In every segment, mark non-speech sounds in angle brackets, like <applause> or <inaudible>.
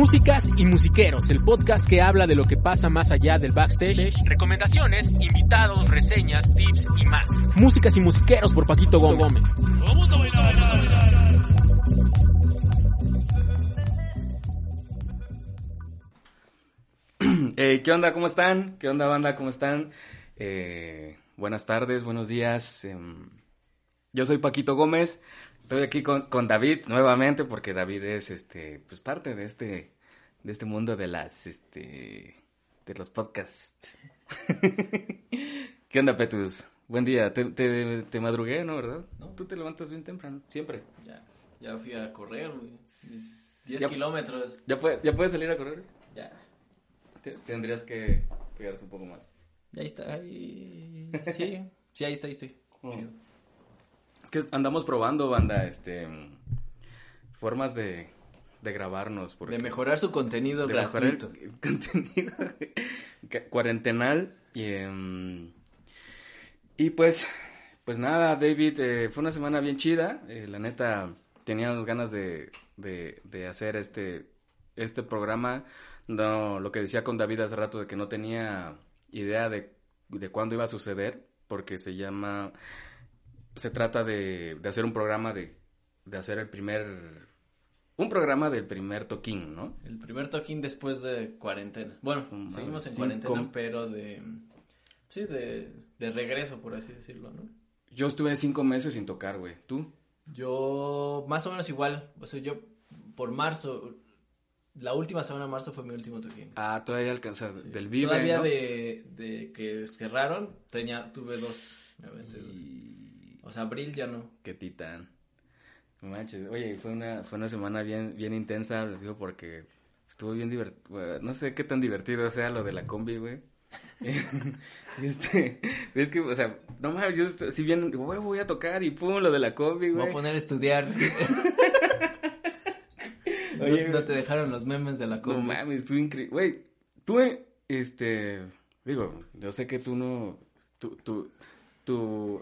Músicas y Musiqueros, el podcast que habla de lo que pasa más allá del backstage, recomendaciones, invitados, reseñas, tips y más. Músicas y Musiqueros por Paquito Gómez. Eh, ¿Qué onda? ¿Cómo están? ¿Qué onda, banda? ¿Cómo están? Eh, buenas tardes, buenos días. Em, yo soy Paquito Gómez. Estoy aquí con, con, David nuevamente porque David es este pues parte de este de este mundo de las este de los podcasts. <laughs> ¿Qué onda, Petus? Buen día. Te, te, te madrugué, ¿no? ¿Verdad? No. Tú te levantas bien temprano, siempre. Ya, ya fui a correr, güey. 10 kilómetros. ¿Ya, puede, ¿Ya puedes salir a correr? Ya. Te, tendrías que pegarte un poco más. Ya está, ahí. Sí, sí, ahí está, ahí estoy. Oh. Chido. Es que andamos probando, banda, este, formas de, de grabarnos. Porque, De mejorar su contenido de mejorar el <laughs> contenido cuarentenal. Y, em, y pues, pues nada, David, eh, fue una semana bien chida. eh, la neta, teníamos ganas de, de, de hacer este, este programa. No, lo que decía con David hace rato de que no tenía idea de, de cuándo iba a suceder, porque se llama, se trata de, de hacer un programa de, de hacer el primer, un programa del primer toquín, ¿no? El primer toquín después de cuarentena. Bueno, seguimos en cinco- cuarentena, pero de. Sí, de, de regreso, por así decirlo, ¿no? Yo estuve cinco meses sin tocar, güey. ¿Tú? Yo, más o menos igual. O sea, yo, por marzo. La última semana de marzo fue mi último toquín. Ah, todavía alcanzas del Vive, Todavía ¿no? de, de que cerraron, tenía, tuve dos. me aventé dos. Y... O sea, abril ya no. Qué titán. No manches. Oye, fue una, fue una semana bien, bien intensa, les digo, porque estuvo bien divertido. No sé qué tan divertido sea lo de la combi, güey. <laughs> este, es que, o sea, no mames, yo estoy- si bien, güey, voy a tocar y pum, lo de la combi, Me voy güey. a poner a estudiar. <laughs> Oye, no, no te dejaron los memes de la No combi. mames, estuvo increíble. Güey, tú, este, digo, yo sé que tú no, tú, tú, tú,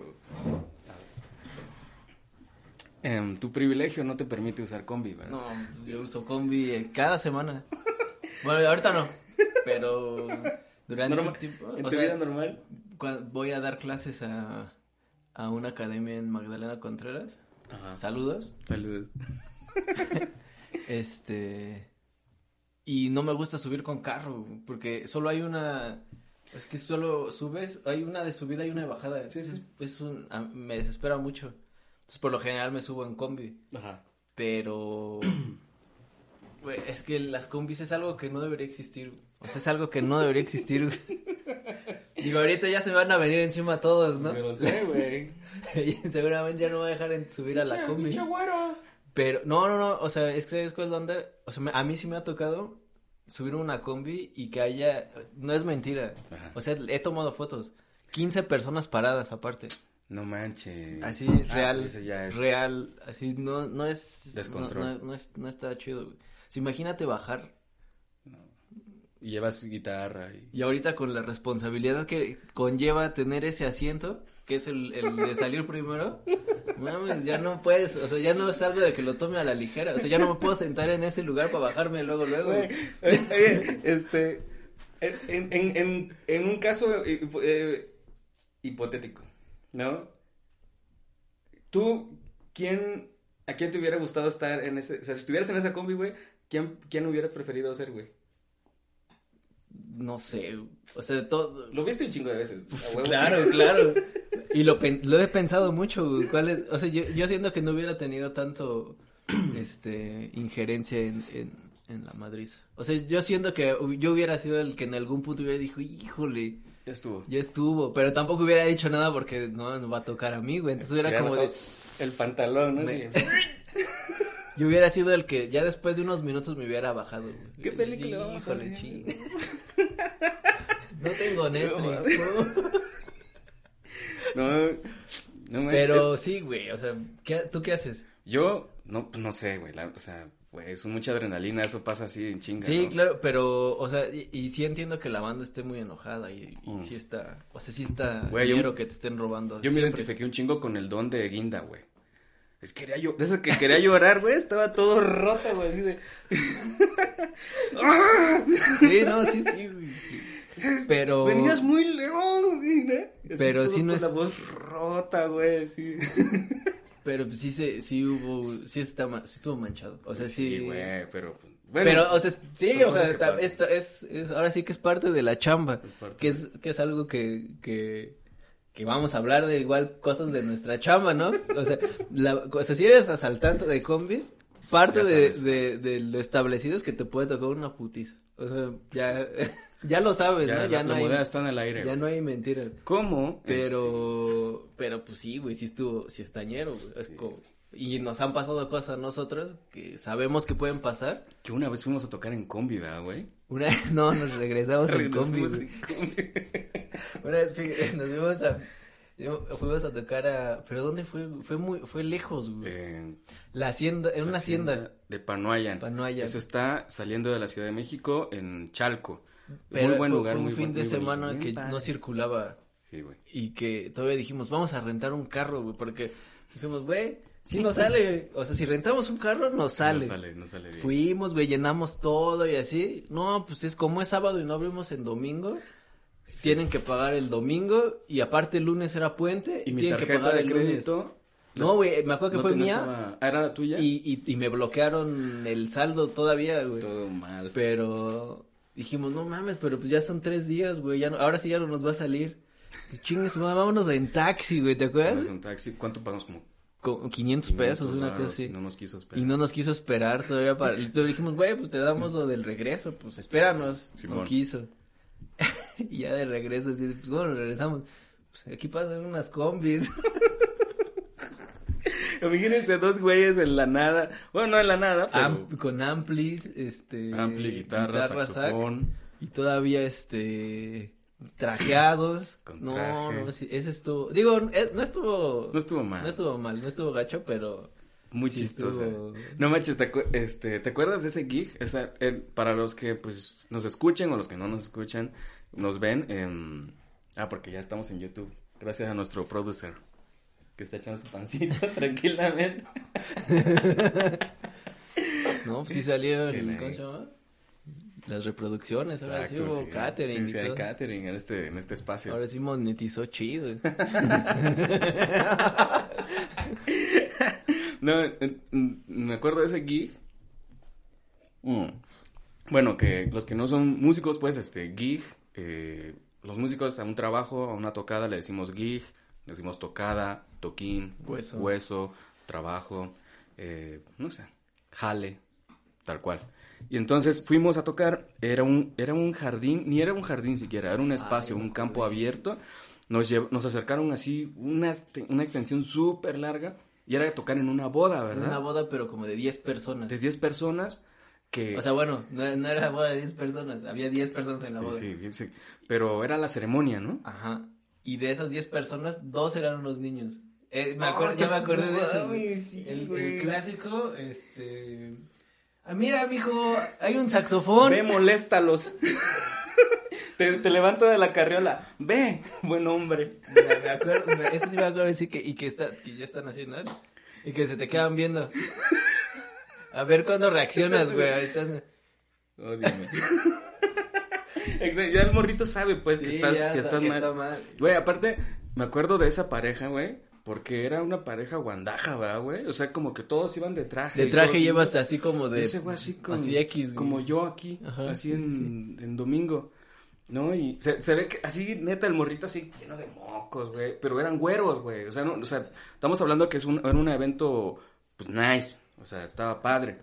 em, tu privilegio no te permite usar combi, ¿verdad? No, yo uso combi eh, cada semana. Bueno, ahorita no, pero durante Normal- un tiempo. ¿En tu sea, vida normal? voy a dar clases a, a una academia en Magdalena Contreras. Ajá. Saludos. Saludos. <laughs> Este. Y no me gusta subir con carro, porque solo hay una. Es que solo subes, hay una de subida y una de bajada. Sí, Es un, me desespera mucho. Entonces, por lo general me subo en combi. Ajá. Pero. <clears throat> güey, es que las combis es algo que no debería existir. güey. O sea, es algo que no debería existir. güey. <laughs> Digo, ahorita ya se van a venir encima todos, ¿no? Yo lo sé, güey. <laughs> Seguramente ya no voy a dejar en subir a la combi. Güero. Pero, no, no, no, o sea, es que ¿sabes cuál es la onda? O sea, me- a mí sí me ha tocado subir una combi y que haya, no es mentira, Ajá. o sea, he tomado fotos, 15 personas paradas aparte, No manches. así, Ah, real, pues eso ya es- real, así, no, no es, Descontrol. No, no, no es, no está chido, güey. Sea, imagínate bajar Y llevas guitarra y... y ahorita con la responsabilidad que conlleva tener ese asiento, que es el, el de salir primero, mames, ya no puedes, o sea, ya no es algo de que lo tome a la ligera, o sea, ya no me puedo sentar en ese lugar para bajarme luego, luego. Güey, oye, oye, este, en, en, en, en un caso eh, eh, hipotético, ¿no? ¿Tú, quién, a quién te hubiera gustado estar en ese, o sea, si estuvieras en esa combi, güey, ¿quién, quién hubieras preferido ser, güey? No sé, o sea, todo... Lo viste un chingo de veces. huevo. <laughs> Claro, claro. Y lo, pen- lo he pensado mucho, güey, ¿cuál es? O sea, yo, yo siento que no hubiera tenido tanto, <clears throat> este, injerencia en, en, en la madriza. O sea, yo siento que yo hubiera sido el que en algún punto hubiera dicho, híjole, Ya estuvo. ya estuvo, pero tampoco hubiera dicho nada porque no, no va a tocar a mí, güey. Entonces hubiera como de, El pantalón, ¿no? Me- <laughs> yo hubiera sido el que ya después de unos minutos me hubiera bajado, güey. ¿Qué película Sí, vamos a ver? <laughs> No tengo Netflix, ¿no? <laughs> No, no manches. Pero sí, güey, o sea, ¿qué- ¿tú qué haces? Yo, no, pues no sé, güey, la- o sea, güey, es mucha adrenalina, eso pasa así en chinga, Sí, ¿no? claro, pero, o sea, y, y sí entiendo que la banda esté muy enojada y, y Mm. sí está, o sea, sí está Güey, yo- dinero que te estén robando. Yo me siempre. identifiqué un chingo con el don de Guinda, güey. Es que quería yo, de esas que quería llorar, güey, estaba todo roto, güey, así de... <laughs> Sí, no, sí, sí, güey. Pero... Venías muy león, güey. Así Pero sí no con es- la voz rota, güey, sí. Pero pues, sí se, sí hubo, sí está, sí estuvo manchado. O sea, sí. güey, pero... pues, Bueno, pero, o sea, sí, o sea, es, es, ahora sí que es parte de la chamba. Es parte Que es, que es algo que, que, que vamos a hablar de igual cosas de nuestra chamba, ¿no? O sea, la, o sea si eres asaltante de combis, parte de, de, de lo establecido es que te puede tocar una putiza. O sea, ya, <laughs> ya lo sabes, ya, ¿no? la, Ya no la hay, moneda está en el aire, ya güey. no hay mentiras. ¿Cómo? Pero, pero pues sí, güey, sí estuvo, sí estañero, güey. Es Sí. como, y nos han pasado cosas a nosotros que sabemos que pueden pasar. Este, que una vez fuimos a tocar en combi, ¿verdad, güey? Una <laughs> no, nos regresamos en combi, en. <laughs> Una vez nos fuimos a, fuimos a tocar a, pero ¿dónde fue? Fue muy, fue lejos, güey. Eh, La hacienda, en una hacienda. De Panoayan. Panoayan. Eso está saliendo de la Ciudad de México en Chalco. Pero muy buen lugar, fue un muy fin buen- de muy bonito, semana bien que no circulaba Sí, güey. y que todavía dijimos, vamos a rentar un carro, güey, porque dijimos, güey, si nos sale, o sea, si rentamos un carro, nos sale. No sale, no sale bien. Fuimos, güey, llenamos todo y así. No, pues es como es sábado y no abrimos en domingo. Tienen que pagar el domingo y aparte el lunes era puente Y mi tienen que tarjeta pagar de el lunes. crédito. No, güey, me acuerdo que no fue mía estaba- Ah, ¿Era la tuya? y, y, y me bloquearon el saldo todavía, güey. Todo mal. Pero dijimos, no mames, pero pues ya son tres días, güey, ya no, ahora sí ya no nos va a salir. Pues chingues, vámonos en taxi, güey, ¿te acuerdas? Un taxi. ¿Cuánto pagamos? Como Con 500 pesos, 500 una cosa así. No nos quiso esperar. Y no nos quiso esperar todavía para... Y le dijimos, güey, pues te damos lo del regreso, pues espéranos. Simón. No quiso. <laughs> y ya de regreso, así, pues bueno, regresamos. Pues aquí pasan unas combis. <laughs> Imagínense dos güeyes en la nada. Bueno, no en la nada, pero... Am- con amplis, este... Ampli, guitarra, sax, saxofón. y todavía, este... Trajeados. <clears throat> Con no, traje. no, sí, ese estuvo... Digo, eh, no estuvo... No estuvo mal. No estuvo mal, no estuvo gacho, pero... Muy sí chistosa. estuvo- No manches, ¿te, acu- este, ¿te acuerdas de ese gig? O sea, el- para los que pues nos escuchen o los que no nos escuchan, nos ven en... Ah, porque ya estamos en YouTube. Gracias a nuestro producer. Que está echando su pancito <laughs> tranquilamente. <laughs> No, pues sí salieron. ¿cómo se llama? Las reproducciones, ahora sí hubo sí. catering Sí, sí, y hay todo. catering en este, en este espacio. Ahora sí monetizó chido. <laughs> No, me acuerdo de ese gig. Mm. Bueno, que los que no son músicos, pues, este, gig, eh, los músicos a un trabajo, a una tocada, le decimos gig, le decimos tocada, toquín, Hueso. hueso trabajo, eh, no sé, jale, tal cual. Y entonces fuimos a tocar, era un, era un jardín, ni era un jardín siquiera, era un espacio, me un campo abierto. Nos, llev- nos acercaron así una, una extensión súper larga y era tocar en una boda, ¿verdad? Una boda, pero como de 10 personas. de 10 personas que... O sea, bueno, no, no era boda de 10 personas, había 10 personas en la sí, boda. sí, sí, sí. pero era la ceremonia, ¿no? Ajá. Y de esas 10 personas, dos eran unos niños. Eh, me acuerdo, ya me acordé de eso. sí, el, clásico, este... Ah, mira, mijo, hay un saxofón. Ve, moléstalos. <laughs> te, te levanto de la carriola. Ve, buen hombre. Me, me acuerdo, me- eso sí me acuerdo, sí, que, y que, está, que ya están haciendo, ¿no? Y que se te quedan viendo. A ver cuándo reaccionas, <laughs> güey. Ahí estás- Oh, <laughs> ya el morrito sabe, pues, que estás, ya que estás que mal. está mal. Güey, aparte, me acuerdo de esa pareja, güey, porque era una pareja guandaja, ¿verdad, güey? O sea, como que todos iban de traje. De traje llevas así como de... Ese güey así con, Así X, güey. como yo aquí, Ajá, así sí, en, sí, en domingo, ¿no? Y se, se ve que así, neta, el morrito así lleno de mocos, güey, pero eran güeros, güey, o sea, no, o sea, estamos hablando que es un, era un evento, pues, nice, o sea, estaba padre.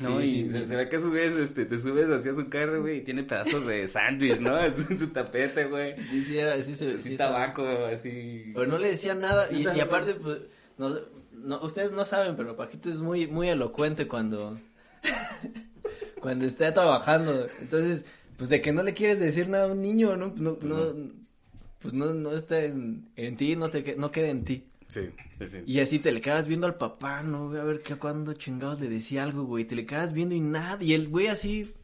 ¿No? Sí, y sí, se, ve que güeyes, este, te subes hacia su carro, güey, y tiene pedazos de sándwich, ¿no? <laughs> En su, su tapete, güey. Sí, sí, era, sí, se, Así sí estaba- tabaco, así. Pero no le decían nada. Y, y aparte, pues, no, no, ustedes no saben, pero Paquito es muy, muy elocuente cuando, <laughs> cuando está trabajando. Entonces, pues de que no le quieres decir nada a un niño, ¿no? No, no, pues no, no está en, en ti, no te, no queda en ti. Sí, sí, sí. Y así te le quedas viendo al papá, ¿no? A ver qué cuando chingados le decía algo, güey. Te le quedas viendo y nada. Y el güey así,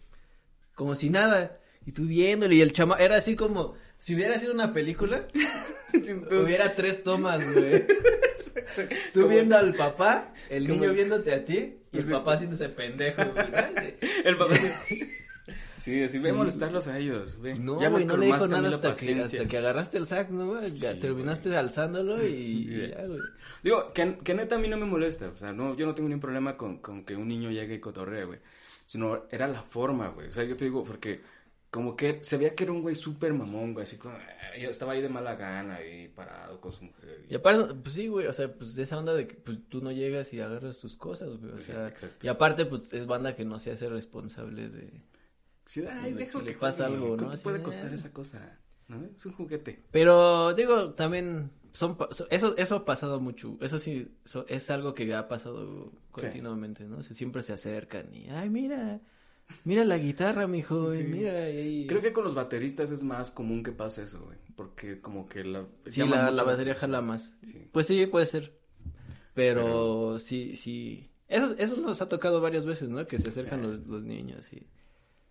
como si nada. Y tú viéndole. Y el chama, era así como, si hubiera sido una película, <laughs> hubiera tres tomas, güey. Tú viendo al papá, el niño viéndote a ti y el papá haciéndose pendejo, güey. El papá. <laughs> Sí, así ve a molestarlos a ellos, ve. No, Ya me güey, no le dijo nada la hasta que, hasta que agarraste el sac, ¿no? güey? Ya Sí, terminaste alzándolo y, y <laughs> Sí. ya, güey. Digo, que, que neta a mí no me molesta, o sea, no, yo no tengo ningún problema con, con que un niño llegue y cotorree, güey, sino era la forma, güey, o sea, yo te digo, porque como que se veía que era un güey súper mamón, güey, así como, eh, yo estaba ahí de mala gana y parado con su mujer. Y aparte, pues sí, güey, o sea, pues esa onda de que pues, tú no llegas y agarras tus cosas, güey, o sea, Exacto. y aparte, pues es banda que no se hace responsable de... Sí, ay, si que le pasa juegue, algo, ¿no? ¿Cuánto puede de, costar esa cosa? ¿No? Es un juguete. Pero, digo, también son, eso, eso ha pasado mucho, eso sí, es algo que ha pasado continuamente, ¿no? Siempre se acercan y, ay, mira, mira la guitarra, mijo, y Sí. mira, y. Creo que con los bateristas es más común que pase eso, güey, porque como que la... Sí, la, la batería jala más. Sí. Pues sí, puede ser. Pero, Pero- sí, sí. Eso, eso nos ha tocado varias veces, ¿no? Que se acercan los, los niños y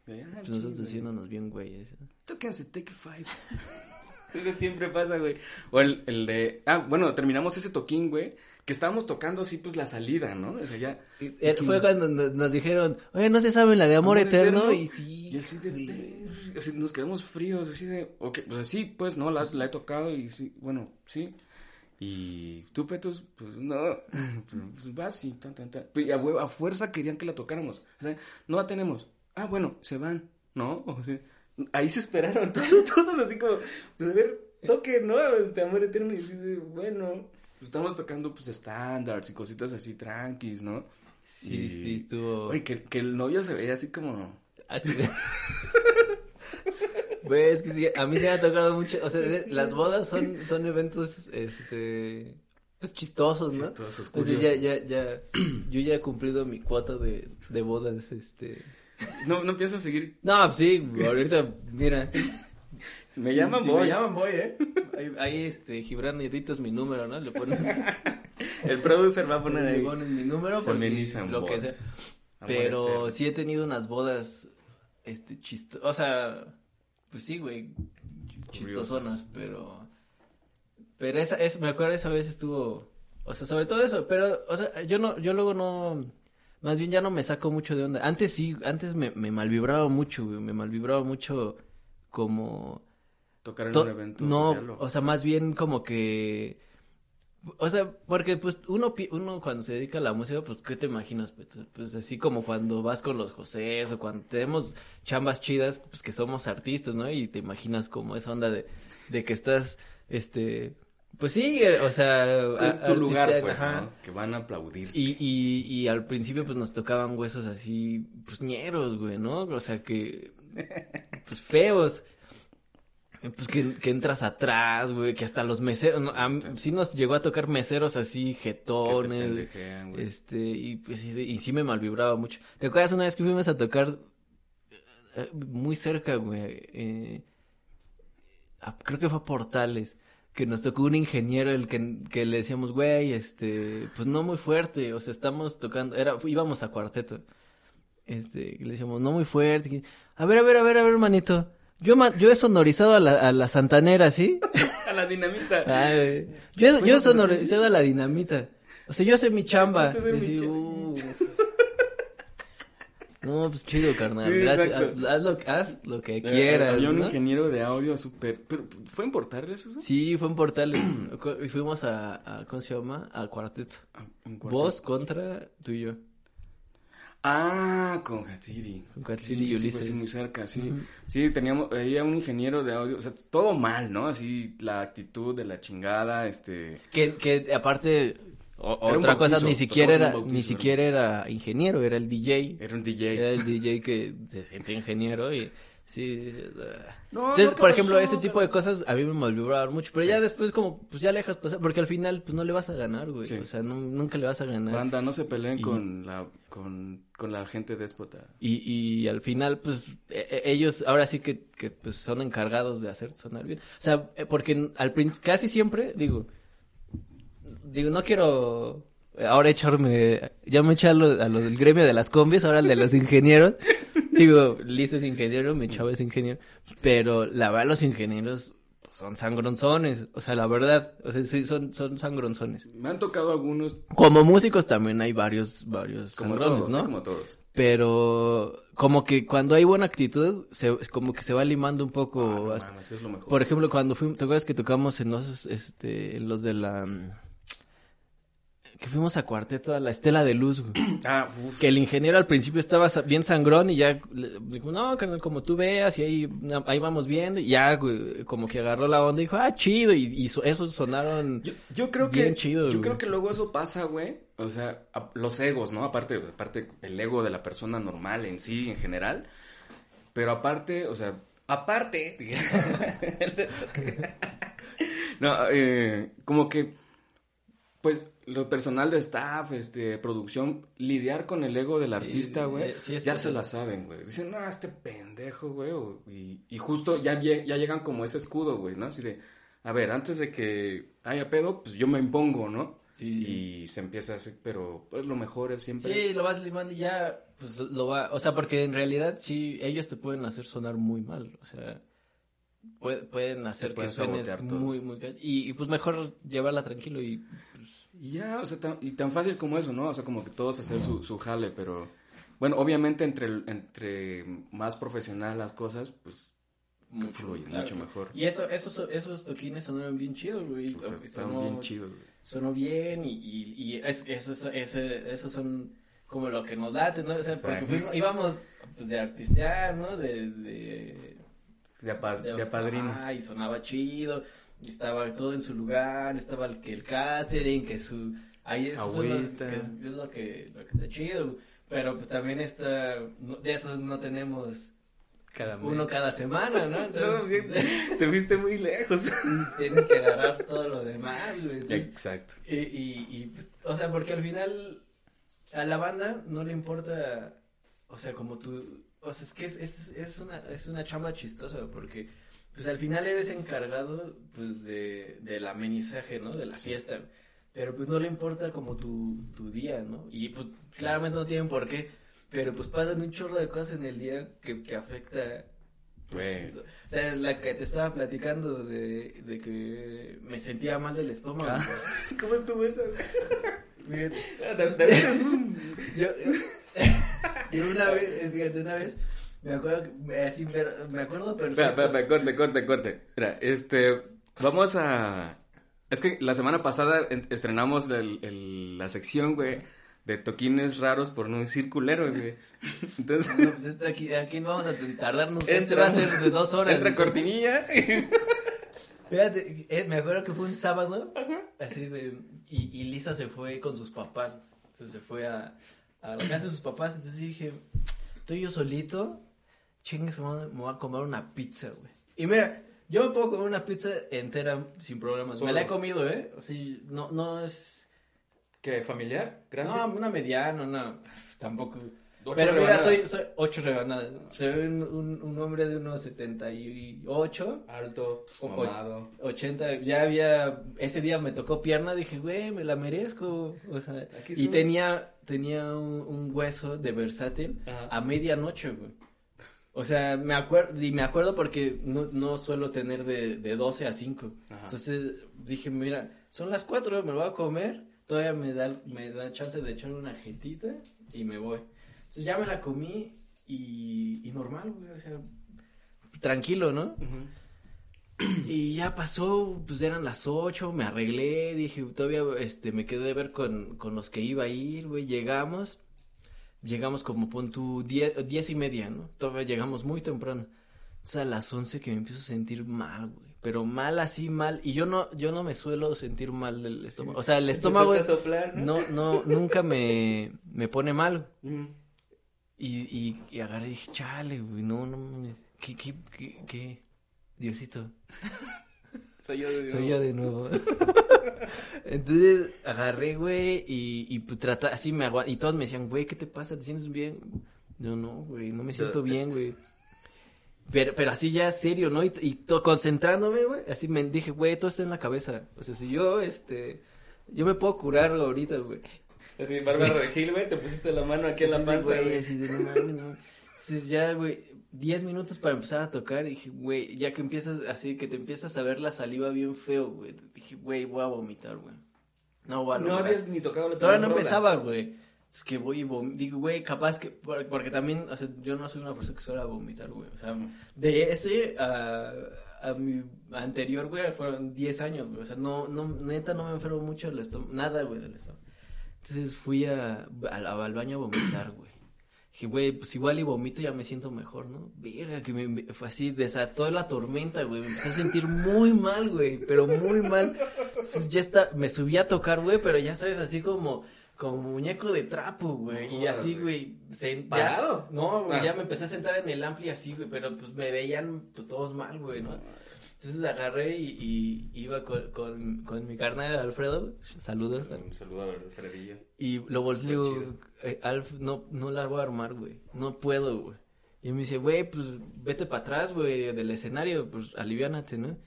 Ah, pues nosotros haciéndonos bien güeyes. ¿no? Tóquense Take Five. <laughs> Eso siempre pasa, güey. O el, el de. Ah, bueno, terminamos ese toquín, güey. Que estábamos tocando así, pues la salida, ¿no? O sea, ya. Eh, Fue cuando nos, nos dijeron, oye, no se sabe la de amor, Amor eterno, Eterno. y sí. Y así de. nos quedamos fríos, así de. Ok, pues así, pues no, la, la he tocado y sí, bueno, sí. Y tú, Petus, pues no. Pero, <laughs> Pues vas y tan, tan, tan. Y a, a fuerza querían que la tocáramos. O sea, no la tenemos. Ah, bueno, se van, ¿no? <laughs> O sea, ahí se esperaron <laughs> todos, todos así como, pues a ver, toque, ¿no? Este amor eterno. Y de, bueno. Pues estamos tocando, pues, estándares y cositas así tranquis, ¿no? Sí, Y- sí, estuvo. Oye, que, que el novio se veía así como. Así de... <laughs> Güey, es que sí, a mí se me ha tocado mucho, o sea, de- las bodas son, son eventos, este, pues chistosos, ¿no? Chistosos, sea, ya, curiosos. ya, ya, <clears throat> yo ya he cumplido mi cuota de, de bodas, este. No, no pienso seguir. No, sí, ahorita, mira. <laughs> Me llaman si voy. Me llaman voy, ¿eh? Ahí, ahí, este, Gibran, editas mi número, ¿no? Le pones, <laughs> El producer va a poner le ahí. pones mi número por si, lo que sea. Pero sí he tenido unas bodas, este, chisto, o sea, pues sí, güey, chistosonas, pero, pero esa, es, me acuerdo esa vez estuvo, o sea, sobre todo eso, pero, o sea, yo no, yo luego no, más bien ya no me saco mucho de onda. Antes sí, antes me, me malvibraba mucho, güey, me malvibraba mucho como... Tocar en To- un evento. no, o- sea, más bien como que... O sea, porque pues uno, uno cuando se dedica a la música, pues, ¿qué te imaginas? Pues, pues así como cuando vas con los José o cuando tenemos chambas chidas, pues que somos artistas, ¿no? Y te imaginas como esa onda de, de que estás, este, pues sí, eh, o sea... Tu- tu lugar, pues, ajá. ¿no? Que van a aplaudir. Y, y, y al principio pues nos tocaban huesos así, pues ñeros, güey, ¿no? O sea que, pues feos. Pues que, que entras atrás, güey, que hasta los meseros, no, a sí nos llegó a tocar meseros así, jetones, este, y pues sí, y sí me malvibraba mucho. ¿Te acuerdas una vez que fuimos a tocar eh, muy cerca, güey? Eh, a- creo que fue a Portales, que nos tocó un ingeniero el que, que le decíamos, güey, este, pues no muy fuerte, o sea, estamos tocando, era, íbamos a cuarteto, este, le decíamos, no muy fuerte, a ver, a ver, a ver, a ver, manito, yo, yo he sonorizado a la, a la santanera, ¿sí? <laughs> A la dinamita. Ay, yo, yo he sonorizado a la dinamita, o sea, yo sé mi chamba. Yo sé mi uh. No, pues chido, carnal. Sí, Gracias. Haz, haz lo, haz lo que Eh, quieras. Había un ¿no? ingeniero de audio súper. Pero, ¿Fue en Portales eso? Sí, fue en Portales. <clears throat> y fuimos a, a, ¿cómo se llama? A Cuarteto. Ah, en Cuartel. Vos contra tú y yo. Ah, con Hatsiri. Con Hatsiri sí, y sí, pues, Ulises. sí, muy cerca, sí. Ujú. Sí, teníamos, había un ingeniero de audio, o sea, todo mal, ¿no? Así, la actitud de la chingada, este... Que, que aparte, o- otra cosa, ni siquiera era, bautizo, ni siquiera era ingeniero, era el DJ. Era un DJ. Era el DJ que se siente ingeniero y sí. No, Entonces, no, ¿qué por ejemplo, pasó, ese tipo de cosas a mí me malvibraban mucho, pero ya después como, pues ya le dejas pasar, porque al final, pues no le vas a ganar, güey, Sí. o sea, nu- nunca le vas a ganar. Banda, no se peleen Y- con la, con, con la gente déspota. Y, y al final, pues, e- e- ellos ahora sí que, que, pues, son encargados de hacer sonar bien. O sea, eh, porque al casi siempre, digo, digo, no quiero ahora echarme, ya me eché a lo, a lo del gremio de las combis, ahora el de los ingenieros, Digo, Liz es ingeniero, mi chavo es ingeniero, pero la verdad los ingenieros son sangronzones, o sea, la verdad, o sea, sí, son, son sangronzones. Me han tocado algunos, Como músicos también hay varios, varios como sangrones, todos, ¿no? ¿eh? Como todos. Pero como que cuando hay buena actitud, se, como que se va limando un poco. Ah, no mames, es lo mejor. Por ejemplo, cuando fuimos, ¿te acuerdas que tocamos en los, este, en los de la, que fuimos a cuarteto a la Estela de Luz, güey? <clears throat> Ah, uf. que el ingeniero al principio estaba bien sangrón y ya le dijo, no, carnal, como tú veas, y ahí, ahí vamos viendo, y ya, güey, como que agarró la onda y dijo, ah, chido, y, y so- esos sonaron, Yo, yo creo que Bien chido, yo güey. creo que luego eso pasa, güey. O sea, a- los egos, ¿no? Aparte, aparte el ego de la persona normal en sí, en general. Pero aparte, o sea, aparte. <laughs> <laughs> no, eh, como que, pues, lo personal de staff, este, producción, lidiar con el ego del artista, güey, eh, sí es ya se la saben, güey. Dicen, no, este pendejo, güey. Y, y justo ya, lle- ya llegan como ese escudo, güey, ¿no? Así de, a ver, antes de que haya pedo, pues yo me impongo, ¿no? Sí. Y se empieza así, pero pues lo mejor es siempre... Sí, lo vas limando y ya, pues lo va, o sea, porque en realidad sí, ellos te pueden hacer sonar muy mal, o sea, pue- pueden hacer que suenes muy, muy, y, y, pues mejor llevarla tranquilo y, pues, Y ya, o sea, tan, y tan fácil como eso, ¿no? O sea, como que todos hacer su, su jale, pero... Bueno, obviamente entre, entre más profesional las cosas, pues mucho, fluye claro. mucho mejor. Y eso, esos, esos toquines sonaron bien chidos, güey. O sea, sonó- bien chidos, güey. Sonó bien y, y, y es, esos, esos son como lo que nos late, ¿no? O sea, porque fuimos- íbamos pues de artistear, ¿no? De, de, De, apa- de, de apadrinos. Ah, y sonaba chido, estaba todo en su lugar, estaba el, que el catering, que su... Ahí es, eso es lo, que es, es lo que, lo que está chido, pero pues también está, no- de esos no tenemos Cada uno cada semana, ¿no? <laughs> No, Entonces, bien, <laughs> te fuiste muy lejos. <laughs> tienes que agarrar todo lo demás. Entonces, Exacto. y, y, y, pues, o sea, porque al final a la banda no le importa, o sea, como tú, o sea, es que es, es, es una, es una chamba chistosa, porque, pues al final eres encargado, pues, de, del amenizaje, ¿no? De la fiesta, pero pues no le importa como tu, tu día, ¿no? Y pues claramente no tienen por qué, pero pues pasan un chorro de cosas en el día que, que afecta Güey. o sea, la que te estaba platicando de, de que me sentía mal del estómago. Ah. <laughs> ¿Cómo estuvo eso? <laughs> Fíjate, También es un... yo, <laughs> yo una vez, fíjate, una vez, me acuerdo, así, pero- me acuerdo perfecto. Espera, espera, corte, corte, corte. Mira, este, vamos a... Es que la semana pasada en- estrenamos el- el- la sección, güey, de toquines raros por no decir culeros, güey. <laughs> Entonces, No, pues este aquí, aquí vamos a tardarnos, este va a ser de dos horas. entra cortinilla. <laughs> Fíjate, eh, me acuerdo que fue un sábado, así de, y, y Lisa se fue con sus papás, entonces se fue a, a la casa de sus papás, entonces dije, estoy yo solito, chingues, me voy a- me voy a comer una pizza, güey. Y mira, yo me puedo comer una pizza entera sin problemas, me la he comido, ¿eh? O sea, no, no es, ¿Qué, familiar? no, una mediana, no, tampoco. Ocho Pero mira, soy, ocho rebanadas, soy un, un, un hombre de unos 78, Alto, mamado. 80, ya había, ese día me tocó pierna, dije, güey, me la merezco, o sea, Aquí y tenía, tenía un, un hueso de versátil Ajá. a medianoche, güey. O sea, me acuerdo, y me acuerdo porque no, no suelo tener de, de 12 a 5. Ajá. Entonces dije, mira, son las 4, me lo voy a comer, todavía me da, me da chance de echar una jetita y me voy. Entonces ya me la comí y, y normal, güey, o sea, tranquilo, ¿no? Y ya pasó, pues eran las ocho, me arreglé, dije, todavía, este, me quedé de ver con, con los que iba a ir, güey, llegamos, llegamos como pon tu diez, diez y media, ¿no? Todavía llegamos muy temprano. Entonces a las once que me empiezo a sentir mal, güey, pero mal así, mal, y yo no, yo no me suelo sentir mal del estómago, o sea, el estómago es, no, no, nunca me, me pone mal, y, y, y agarré y dije, chale, güey, no, no mames, ¿qué, qué, qué, qué? Diosito, <laughs> Soy yo de soy yo de nuevo. <laughs> Entonces agarré, güey, y, y pues trata, así me aguanté. Y todos me decían, güey, ¿qué te pasa? ¿Te sientes bien? Yo no, güey, no me siento <laughs> bien, güey. Pero, pero así ya serio, ¿no? Y, y to- concentrándome, güey, así me dije, güey, todo está en la cabeza. O sea, si yo, este, yo me puedo curar ahorita, güey. Así, Bárbara de Gil, güey, te pusiste la mano aquí en Así la panza, güey, de, no mames, no. Entonces ya, güey, 10 minutos para empezar a tocar. Y dije, güey, ya que empiezas así, que te empiezas a ver la saliva bien feo, güey. Dije, güey, voy a vomitar, güey. No voy a No habías ni tocado la Todavía no rola. empezaba, güey. Es que voy y vom- digo, güey, capaz que, por- porque también, o sea, yo no soy una persona que suele vomitar, güey. O sea, de ese a, a mi anterior, güey, fueron 10 años, güey. O sea, no, no, neta, no me enfermo mucho el estómago, nada, güey, del estómago. Entonces fui a, al, al baño a vomitar, güey. Dije, güey, pues igual y vomito ya me siento mejor, ¿no? Verga, que me, fue así, desató la tormenta, güey. Me empecé a sentir muy mal, güey, pero muy mal. Entonces ya está, me subí a tocar, güey, pero ya sabes, así como, como muñeco de trapo, güey. y así, güey. güey, se- ya- ¿Parado? no, güey, Ah. ya me empecé a sentar en el ampli así, güey, pero pues me veían pues todos mal, güey, ¿no? Entonces agarré y, y iba con, con, con mi carnal Alfredo, saludos. Un saludo a Alfredillo. Y lo chido. "Eh, Alf, no, no la voy a armar, güey. No puedo, güey. Y me dice, güey, pues vete para atrás, güey, del escenario, pues aliviánate, ¿no?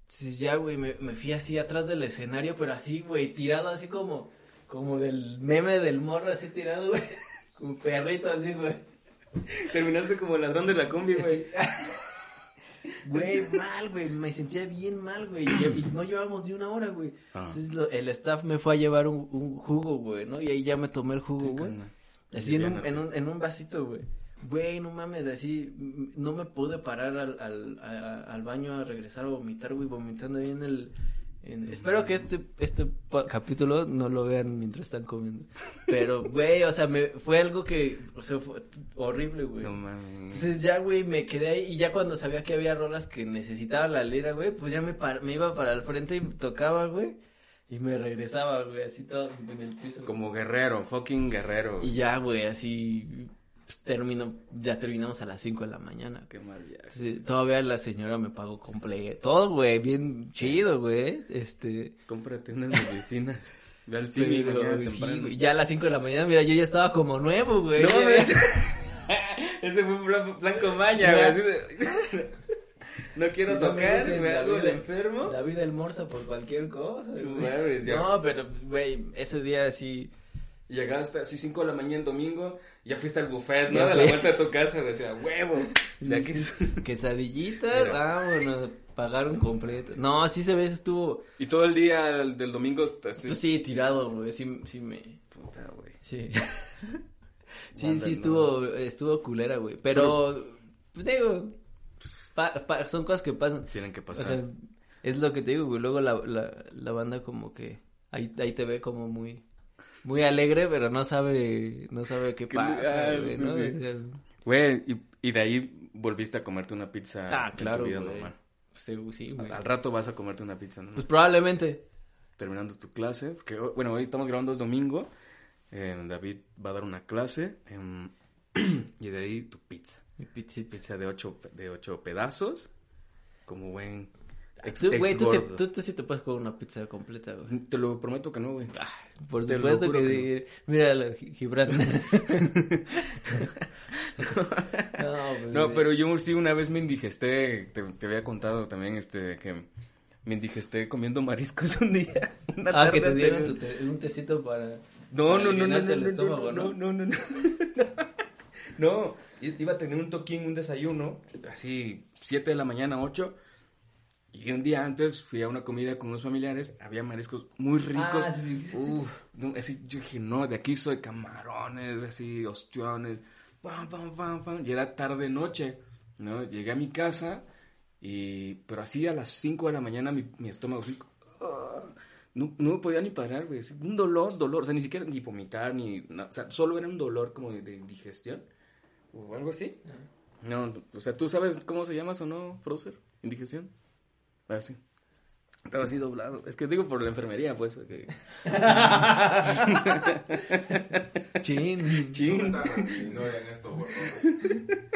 Entonces ya, güey, me, me fui así atrás del escenario, pero así, güey, tirado así como, como del meme del morro, así tirado, güey. <laughs> Como perrito así, güey. Terminaste como el ladrón de la combi, güey. <laughs> Güey, mal, güey, me sentía bien mal, güey, y, no llevamos ni una hora, güey. Ah. Entonces lo- el staff me fue a llevar un, un jugo, güey, ¿no? Y ahí ya me tomé el jugo, güey. Así en un, en un, en un vasito, güey. Güey, no mames, así, mm, no me pude parar al, al, a- al baño a regresar a vomitar, güey, vomitando ahí en el... en- Espero que este, este capítulo no lo vean mientras están comiendo. Pero, <laughs> güey, o sea, me, fue algo que, o sea, fue horrible, güey. No mames. Entonces ya, güey, me quedé ahí y ya cuando sabía que había rolas que necesitaban la lira, güey, pues ya me, par- me iba para el frente y tocaba, güey, y me regresaba, güey, así todo en el piso. Como guerrero, fucking guerrero. Y ya, güey, así pues, termino, ya terminamos a las 5 de la mañana. Qué mal viaje. Sí, todavía la señora me pagó completo, todo, güey, bien chido, güey, este... Cómprate unas medicinas. <laughs> Ve al cine pero, sí, ya a las 5 de la mañana, mira, yo ya estaba como nuevo, güey. No <laughs> mames. <laughs> Ese fue un plan, plan con maña, güey. Así de- No quiero Si no me tocar, hago el enfermo. David almuerza por cualquier cosa. Güey. No, pero, güey, ese día sí. Y Llegaste así 5 de la mañana en domingo, ya fuiste al buffet, ¿no? De la vuelta a tu casa, decía, huevo. Ya que... <laughs> Quesadillitas, vámonos, pagaron completo. No, sí se ve, estuvo, Y todo el día del del domingo, así, pues sí, tirado, güey, sí, sí me, puta, güey. sí. <laughs> sí, sí no. estuvo, estuvo culera, güey, pero, pues digo, pues, pa- pa- son cosas que pasan. Tienen que O pasar. sea, es lo que te digo, güey, luego la, la, la banda como que, ahí, ahí te ve como muy, muy alegre, pero no sabe, no sabe qué pasa, güey, ¿no? sí. O sea, Güey, y, y de ahí volviste a comerte una pizza Ah, en claro, tu vida güey. normal. Sí, sí, güey. Al, al rato vas a comerte una pizza, ¿no? Pues probablemente. Terminando tu clase, porque, hoy- bueno, hoy estamos grabando es domingo, eh, David va a dar una clase, em, <clears throat> y de ahí tu pizza. Mi pizzita. Pizza de ocho, de ocho pedazos, como buen Tú, güey, tú, tú, tú sí te puedes comer una pizza completa, güey. Te lo prometo que no, güey. Ah, por Te supuesto que, que sí. Míralo, Gi- Gibran. <laughs> <laughs> no, pues, No, pero yo sí una vez me indigesté, te, te había contado también, este, que me indigesté comiendo mariscos <laughs> un día. Una Ah, que tarde te dieron tu te- un tecito para... No, para no, no, no, no, el no, estómago, no, no, no, no, no, i- iba a tener un toquín, un desayuno, así, 7 de la mañana, 8, y un día antes fui a una comida con unos familiares, había mariscos muy ricos, Ah, sí. uf, no, así, yo dije, no, de aquí soy camarones, así, ostiones, pam, pam, pam, pam, y era tarde, noche, ¿no? Llegué a mi casa, y, pero así a las 5 de la mañana mi, mi estómago así, no, no me podía ni parar, güey. Un dolor, dolor. O sea, ni siquiera ni vomitar, ni. o sea, solo era un dolor como de, de indigestión. O algo así. No, o sea, ¿tú sabes cómo se llama eso, no, Prócer? ¿Indigestión? Ah, sí. Estaba así doblado. Es que digo por la enfermería, pues. porque- <laughs> Chin. Chin. No hagan esto, por favor.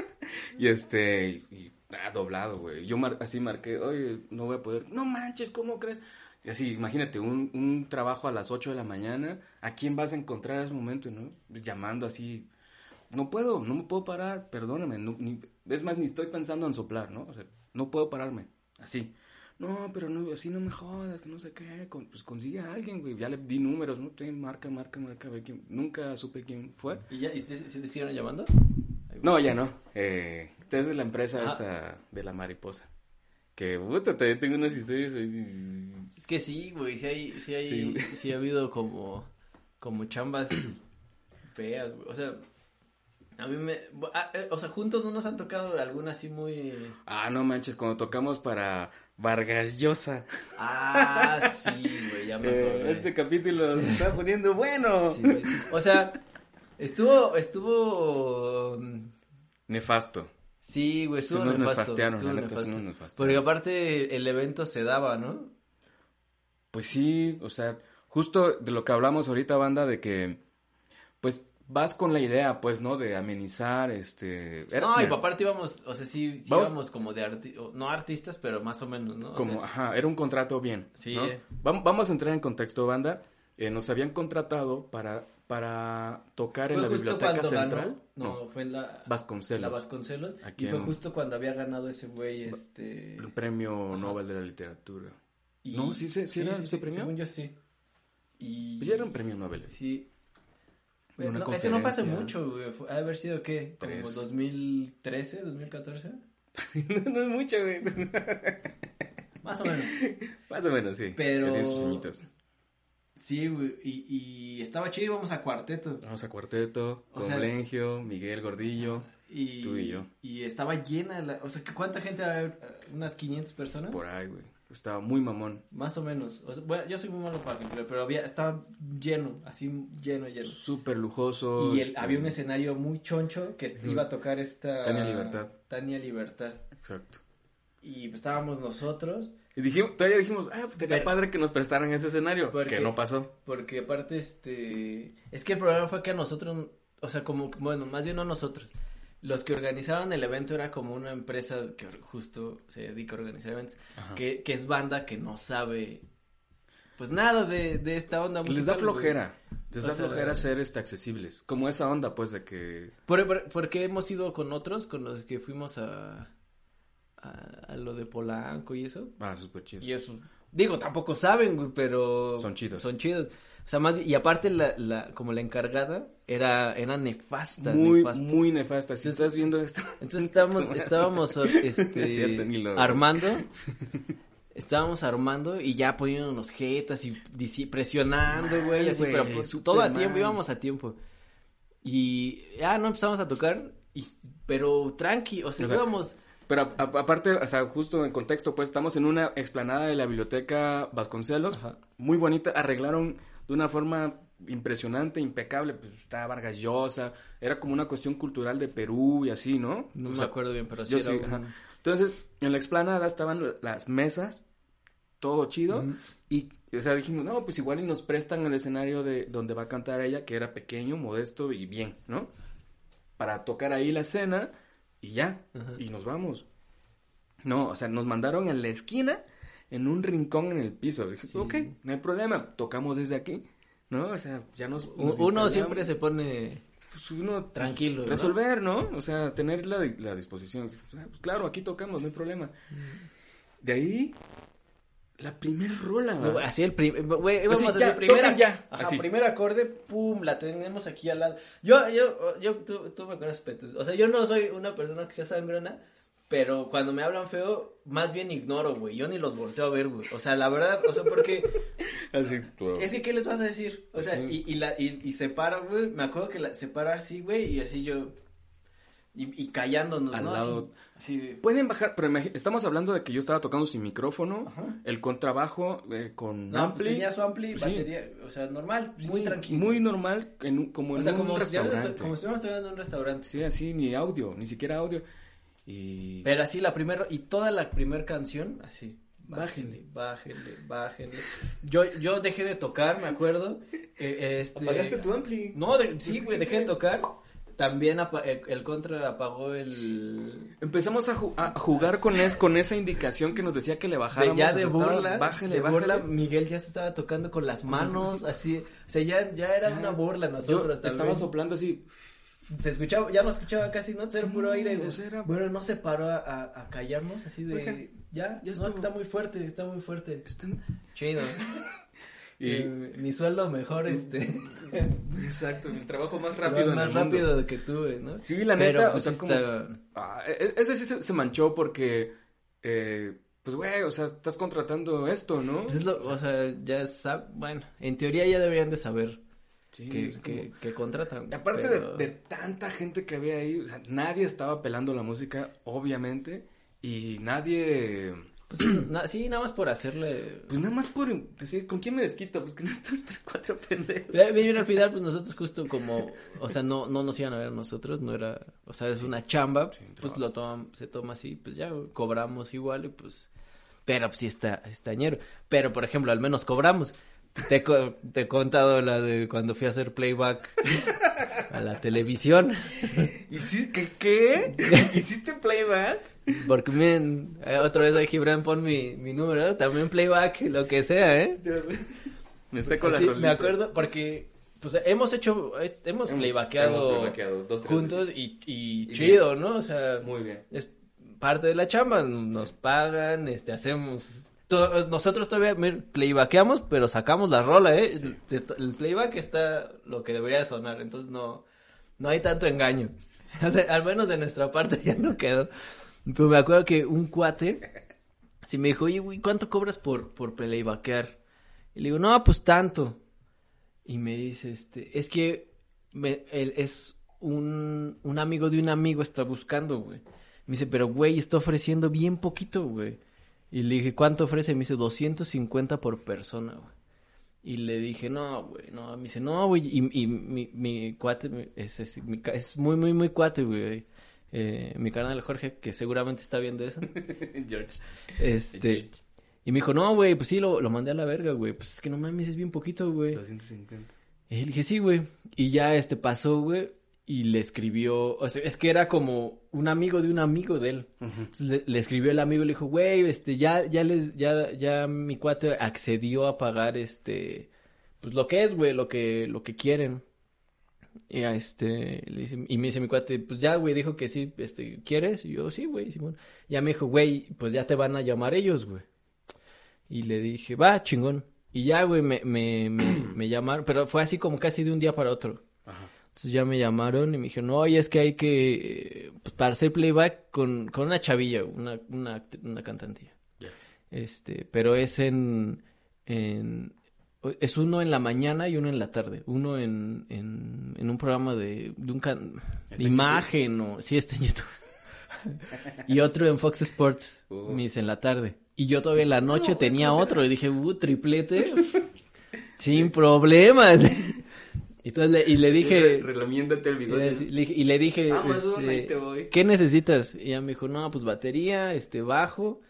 Y este. Y, ah, doblado, güey. Yo mar- así marqué, oye, no voy a poder. No manches, ¿cómo crees? Y así, imagínate, un, un trabajo a las 8 de la mañana. ¿A quién vas a encontrar a ese momento, no? Pues llamando así. No puedo, no me puedo parar, perdóname. no- ni- es más, ni estoy pensando en soplar, ¿no? O sea, no puedo pararme. Así. No, pero no, así no me jodas, que no sé qué. con- pues consigue a alguien, güey. Ya le di números, ¿no? Sí, marca, marca, marca. a ver quién- Nunca supe quién fue. ¿Y ya? ¿Y te, sí te siguieron llamando? No, ya no. Eh, es de la empresa Ah. esta de la mariposa. Que, puta, también tengo unas historias ahí. Es que sí, güey, sí hay, sí hay, Sí, ha habido como, como chambas feas, güey. O sea, a mí me, ah, eh, o sea, juntos no nos han tocado alguna así muy... Ah, no manches, cuando tocamos para Vargas Llosa. Ah, <laughs> sí, güey, ya me acordé. Eh, este capítulo se está poniendo bueno. Sí. O sea, estuvo, estuvo, mm, Nefasto. sí, güey, estuvo nos nefasto, nefastearon, estuvo la neta, sí nefasto. nos nefastearon. Porque aparte el evento se daba, ¿no? Pues sí, o sea, justo de lo que hablamos ahorita, banda, de que, pues, vas con la idea, pues, ¿no? De amenizar, este... era- no, y aparte íbamos, o sea, sí, sí Vamos- íbamos como de arti no artistas, pero más o menos, ¿no? O Como, sea, ajá, era un contrato bien. Sí, ¿no? eh. Vam- Vamos a entrar en contexto, banda. Eh, nos habían contratado para, para tocar en la biblioteca central. ganó, no, fue en la Vasconcelos. la Vasconcelos, Aquí y fue en- justo cuando había ganado ese güey, este... El premio Ajá. Nobel de la Literatura. y- No, sí se- sí era ese premio. Según yo sí. Y... Pues ya era un premio Nobel. Sí. Una No, ese no fue hace mucho, güey. Ha de haber sido, ¿qué? Como Tres. 2013, 2014. <laughs> no es mucho, güey. <laughs> Más o menos. Más o menos, sí. Pero- Ya sus añitos. Sí, güey. Y, y estaba chido, íbamos a cuarteto. Vamos a cuarteto, O con sea- Lengio, Miguel Gordillo, Y, Tú y yo. Y estaba llena, la, o sea, ¿que ¿cuánta gente? ¿Unas 500 personas? por ahí, güey. Estaba muy mamón. Más o menos. O sea, bueno, yo soy muy malo para calcular, pero había, estaba lleno, así lleno, lleno. Súper lujoso. Y el- este, había un escenario muy choncho que iba a tocar esta... Tania Libertad. Tania Libertad. Exacto. Y pues, estábamos nosotros, Y dijimos, todavía dijimos, ah, pues estaría padre que nos prestaran ese escenario. ¿Por Que no pasó. porque aparte, este... Es que el problema fue que a nosotros, o sea, como, bueno, más bien no nosotros. Los que organizaron el evento era como una empresa que justo se dedica a organizar eventos, que, que es banda que no sabe, pues nada de, de esta onda musical. Les da flojera. Les da flojera ser este, accesibles. Como esa onda, pues, de que... Por, por- porque hemos ido con otros, con los que fuimos a, a, a lo de Polanco y eso. Ah, súper chido. Y eso, digo, tampoco saben, güey, pero... Son chidos. Son chidos. O sea, más, y aparte la, la, como la encargada era, era nefasta, muy, nefasta. muy nefasta. Si Entonces- estás viendo esto... <laughs> Entonces estábamos, <laughs> estábamos, este, Es cierto, ni lo- armando, <laughs> estábamos armando y ya poniéndonos jetas y presionando, güey, Mal, así, pero pues, todo a tiempo, íbamos a tiempo. Y ya no empezamos a tocar, y, pero tranqui, o sea, O sea, íbamos, Pero a- a- aparte, o sea, justo en contexto, pues estamos en una explanada de la biblioteca Vasconcelos, Ajá. muy bonita, arreglaron de una forma impresionante, impecable, pues estaba Vargas Llosa, era como una cuestión cultural de Perú y así, ¿no? no O me sea, acuerdo bien, pero sí yo era sí, un-. Entonces, en la explanada estaban las mesas, todo chido, y, o sea, dijimos, no, pues igual y nos prestan el escenario de donde va a cantar ella, que era pequeño, modesto y bien, ¿no? Para tocar ahí la escena y ya, Ajá. y nos vamos. No, o sea, nos mandaron en la esquina, en un rincón en el piso. Dije, Sí. ok, no hay problema, tocamos desde aquí, ¿no? O sea, ya nos... Uno siempre se pone Pues uno... pues, tranquilo. Resolver, ¿no? O sea, tener la, la disposición. Pues, ah, pues, claro, aquí tocamos, no hay problema. De ahí, la primera rola. No, Así el primer, güey, íbamos a hacer primera, tocan ya, ajá, así. primer acorde, pum, la tenemos aquí al lado. Yo, yo, yo, tú, tú me acuerdas, Petus, o sea, yo no soy una persona que sea sangrona, pero cuando me hablan feo, más bien ignoro, güey, yo ni los volteo a ver, güey, o sea, la verdad, o sea, porque, <laughs> Así. es que, ¿qué les vas a decir? O sea, Sí. y, y la, y, y se para, güey, me acuerdo que la, se para así, güey, y así yo, y, y callándonos, Al ¿no? lado. Así, así de- Pueden bajar, pero estamos hablando de que yo estaba tocando sin micrófono, Ajá. el contrabajo eh, con No, pues ampli. tenía su ampli, Sí. batería, o sea, normal, muy, muy tranquilo. Muy normal, en un- como en O sea, un como, restaurante. como si estuviéramos trabajando en un restaurante. Sí, así, ni audio, ni siquiera audio. Y... Pero así la primera, y toda la primera canción, así. Bájenle. Bájenle, bájenle. Yo, yo dejé de tocar, me acuerdo. eh, este... ¿Apagaste tu ampli? No, de- sí, güey, dejé de tocar. También el, contra apagó el... Empezamos a, ju- a jugar con, es, con esa indicación que nos decía que le de- bajáramos. ya o sea, de estaba, burla, bájale, de bájale. burla, Miguel ya se estaba tocando con las manos, así, o sea, ya, ya era Ya. una burla Yo nosotros estaba también. soplando así. Se escuchaba, ya no escuchaba casi, ¿no? Era Sí, puro aire, era- Bueno, no se paró a, a, a callarnos así de, Oigan, ya, ya no, es que está muy fuerte, está muy fuerte. Están... Chido. <laughs> Y, Eh, mi sueldo mejor, <laughs> este. exacto, el trabajo más Rápido, rápido en más el mundo. rápido que tuve, ¿no? Sí, la Pero, neta, pues, o sea, como... está- Ah, e- ese sí se, se manchó porque, eh, pues, güey, o sea, estás contratando esto, ¿no? Pues es lo, o sea, ya sab... bueno, en teoría ya deberían de saber Sí, que, como- que, que contratan. Y Aparte pero- de, de tanta gente que había ahí, o sea, nadie estaba pelando la música, obviamente, y nadie, Pues, na- sí, nada más por hacerle... pues nada más por decir, ¿con quién me desquito? Pues que no tres, cuatro pendejos. Bien, al final, pues nosotros justo como, o sea, no, no nos iban a ver nosotros, no era, o sea, es una chamba, Sí, pues lo toman, se toma así, pues ya, cobramos igual y pues, pero pues sí está, está ñero. Pero, por ejemplo, al menos cobramos. Te, he co- te he contado la de cuando fui a hacer playback a la televisión, <laughs> ¿Qué? ¿Qué? <laughs> ¿Hiciste playback? Porque miren, eh, otra vez ahí Gibran pon mi, mi número, también playback, lo que sea, ¿eh? Me seco las Sí, me acuerdo porque pues hemos hecho eh, hemos, Hemos- dos, tres juntos y, y Y chido, ¿no? O sea, Muy bien. es parte de la chamba, nos pagan, este hacemos to- nosotros todavía mir, playbaqueamos, pero sacamos la rola, ¿eh? El, el playback está lo que debería de sonar, entonces no no hay tanto engaño. <laughs> O sea, al menos de nuestra parte <laughs> ya no quedó. Pero me acuerdo que un cuate si me dijo, "Oye, güey, ¿cuánto cobras por por playbackear?" Y le digo, "No, pues tanto." Y me dice, este, es que me- él es un, un amigo de un amigo está buscando, güey. Me dice, pero güey, está ofreciendo bien poquito, güey. Y le dije, ¿cuánto ofrece? Me dice, 250 por persona, güey. Y le dije, no, güey, no. Me dice, no, güey. Y, y mi, mi cuate es, es muy, muy, muy cuate, güey. Eh, mi canal Jorge, que seguramente está viendo eso. <laughs> George. Este. Y me dijo, no, güey, pues sí, lo, lo mandé a la verga, güey. Pues es que no mames, es bien poquito, güey. 250. Y le dije, sí, güey. Y ya este pasó, güey. Y le escribió, o sea, es que era como un amigo de un amigo de él. Entonces le, le escribió el amigo y le dijo, güey, este, ya, ya les, ya, ya mi cuate accedió a pagar este, pues lo que es, güey, lo que, lo que quieren. Y a este, le dice, y me dice mi cuate, pues ya, güey, dijo que sí, este, ¿quieres? Y yo, sí, güey, Simón. Ya me dijo, güey, pues ya te van a llamar ellos, güey. Y le dije, va, chingón. Y ya, güey, me, me, me, me <clears throat> llamaron, pero fue así como casi de un día para otro. Ajá. Entonces ya me llamaron y me dijeron, no, oye, es que hay que, pues para hacer playback con, con una chavilla, una, una, una cantantilla. Este, pero es en, en, es uno en la mañana y uno en la tarde. Uno en, en, en un programa de, de un can- ¿Está de en imagen o, sí, está en YouTube. <laughs> y otro en Fox Sports, Uh. me dice en la tarde. Y yo todavía en la noche tenía ¿cómo otro y dije, uh, triplete, <laughs> sin problemas. <laughs> y, entonces le, y le dije, Re- relamiéndate el y bigote. le, le dije- y le dije, Amazon, este, ahí te voy. ¿qué necesitas? Y ella me dijo, no, pues batería, este, bajo,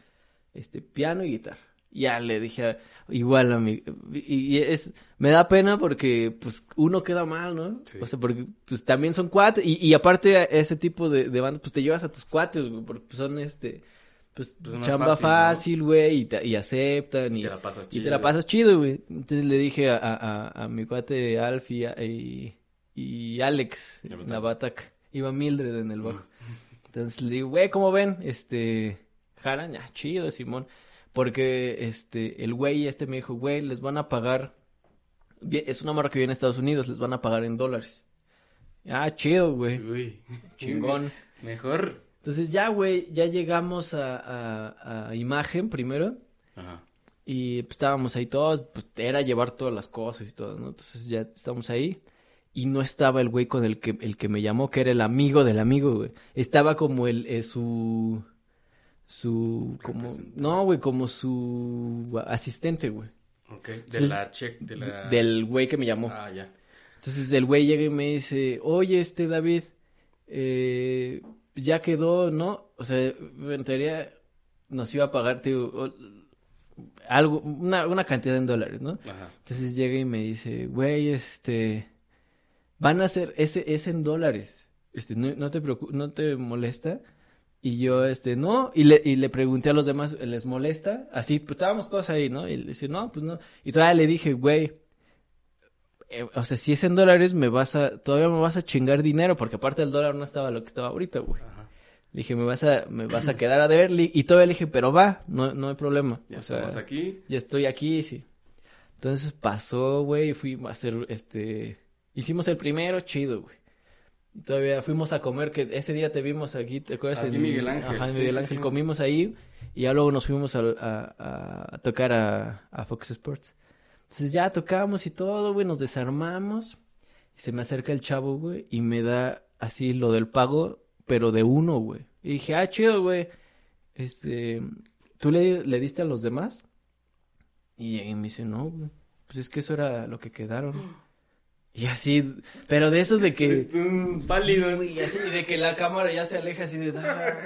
este, piano y guitarra. Y ya le dije, igual a mí, y, y es, me da pena porque, pues, uno queda mal, ¿no? Sí. O sea, porque, pues, también son cuates, y, y aparte ese tipo de, de bandas, pues, te llevas a tus cuates, güey, porque pues, son, este, pues, Pues chamba fácil, ¿no? güey, y, te- y aceptan, Y y, te la pasas y chido. te la pasas chido, güey. Entonces le dije a, a, a, a mi cuate Alf y, y, y Alex bataca. Iba Mildred en el bajo. <laughs> Entonces le digo, güey, ¿cómo ven? Este, jalan, ya, chido, Simón. Porque, este, el güey este me dijo, güey, les van a pagar, es una marca que viene a Estados Unidos, les van a pagar en dólares. Ah, chido, güey, Uy. chingón. <laughs> Mejor. Entonces ya, güey, ya llegamos a, a, a imagen primero. Ajá. Y pues estábamos ahí todos, pues era llevar todas las cosas y todo, ¿no? Entonces ya estábamos ahí. Y no estaba el güey con el que, el que me llamó, que era el amigo del amigo, güey. Estaba como el, eh, su, su, como, no, güey, como su asistente, güey. Ok. De Entonces, la check, de la... Del güey que me llamó. Ah, ya. Entonces el güey llega y me dice, oye, este David, eh, ya quedó, ¿no? O sea, en teoría nos iba a pagar, tío, o- algo, una, una cantidad en dólares, ¿no? Ajá. Entonces llega y me dice, güey, este, van a hacer, ese es en dólares, este, no, no te no te molesta. Y yo, este, no, y le, y le pregunté a los demás, ¿les molesta? Así, pues estábamos todos ahí, ¿no? Y le dice, no, pues no. Y todavía le dije, güey, eh, o sea, si es en dólares, me vas a, todavía me vas a chingar dinero, porque aparte el dólar no estaba lo que estaba ahorita, güey. Ajá. Le dije, me vas a, me vas a quedar a deber, y todavía le dije, pero va, no, no hay problema. Ya o sea, estamos aquí. ya estoy aquí, sí. Entonces pasó, güey, y fuimos a hacer, este, hicimos el primero, chido, güey. Y Todavía fuimos a comer, que ese día te vimos aquí, ¿te acuerdas? Aquí En- Miguel Ángel, Ajá, en sí, Miguel sí, Ángel, sí. comimos ahí, y ya luego nos fuimos a, a- a- a tocar a, a Fox Sports. Entonces ya tocamos y todo, güey, nos desarmamos, y se me acerca el chavo, güey, y me da así lo del pago, pero de uno, güey. Y dije, ah, chido, güey, este, ¿tú le, le diste a los demás? Y, y me dice, no, güey, pues es que eso era lo que quedaron. Y así, pero de eso de que... Pálido. Sí, güey, así de que la cámara ya se aleja así de... "Ah".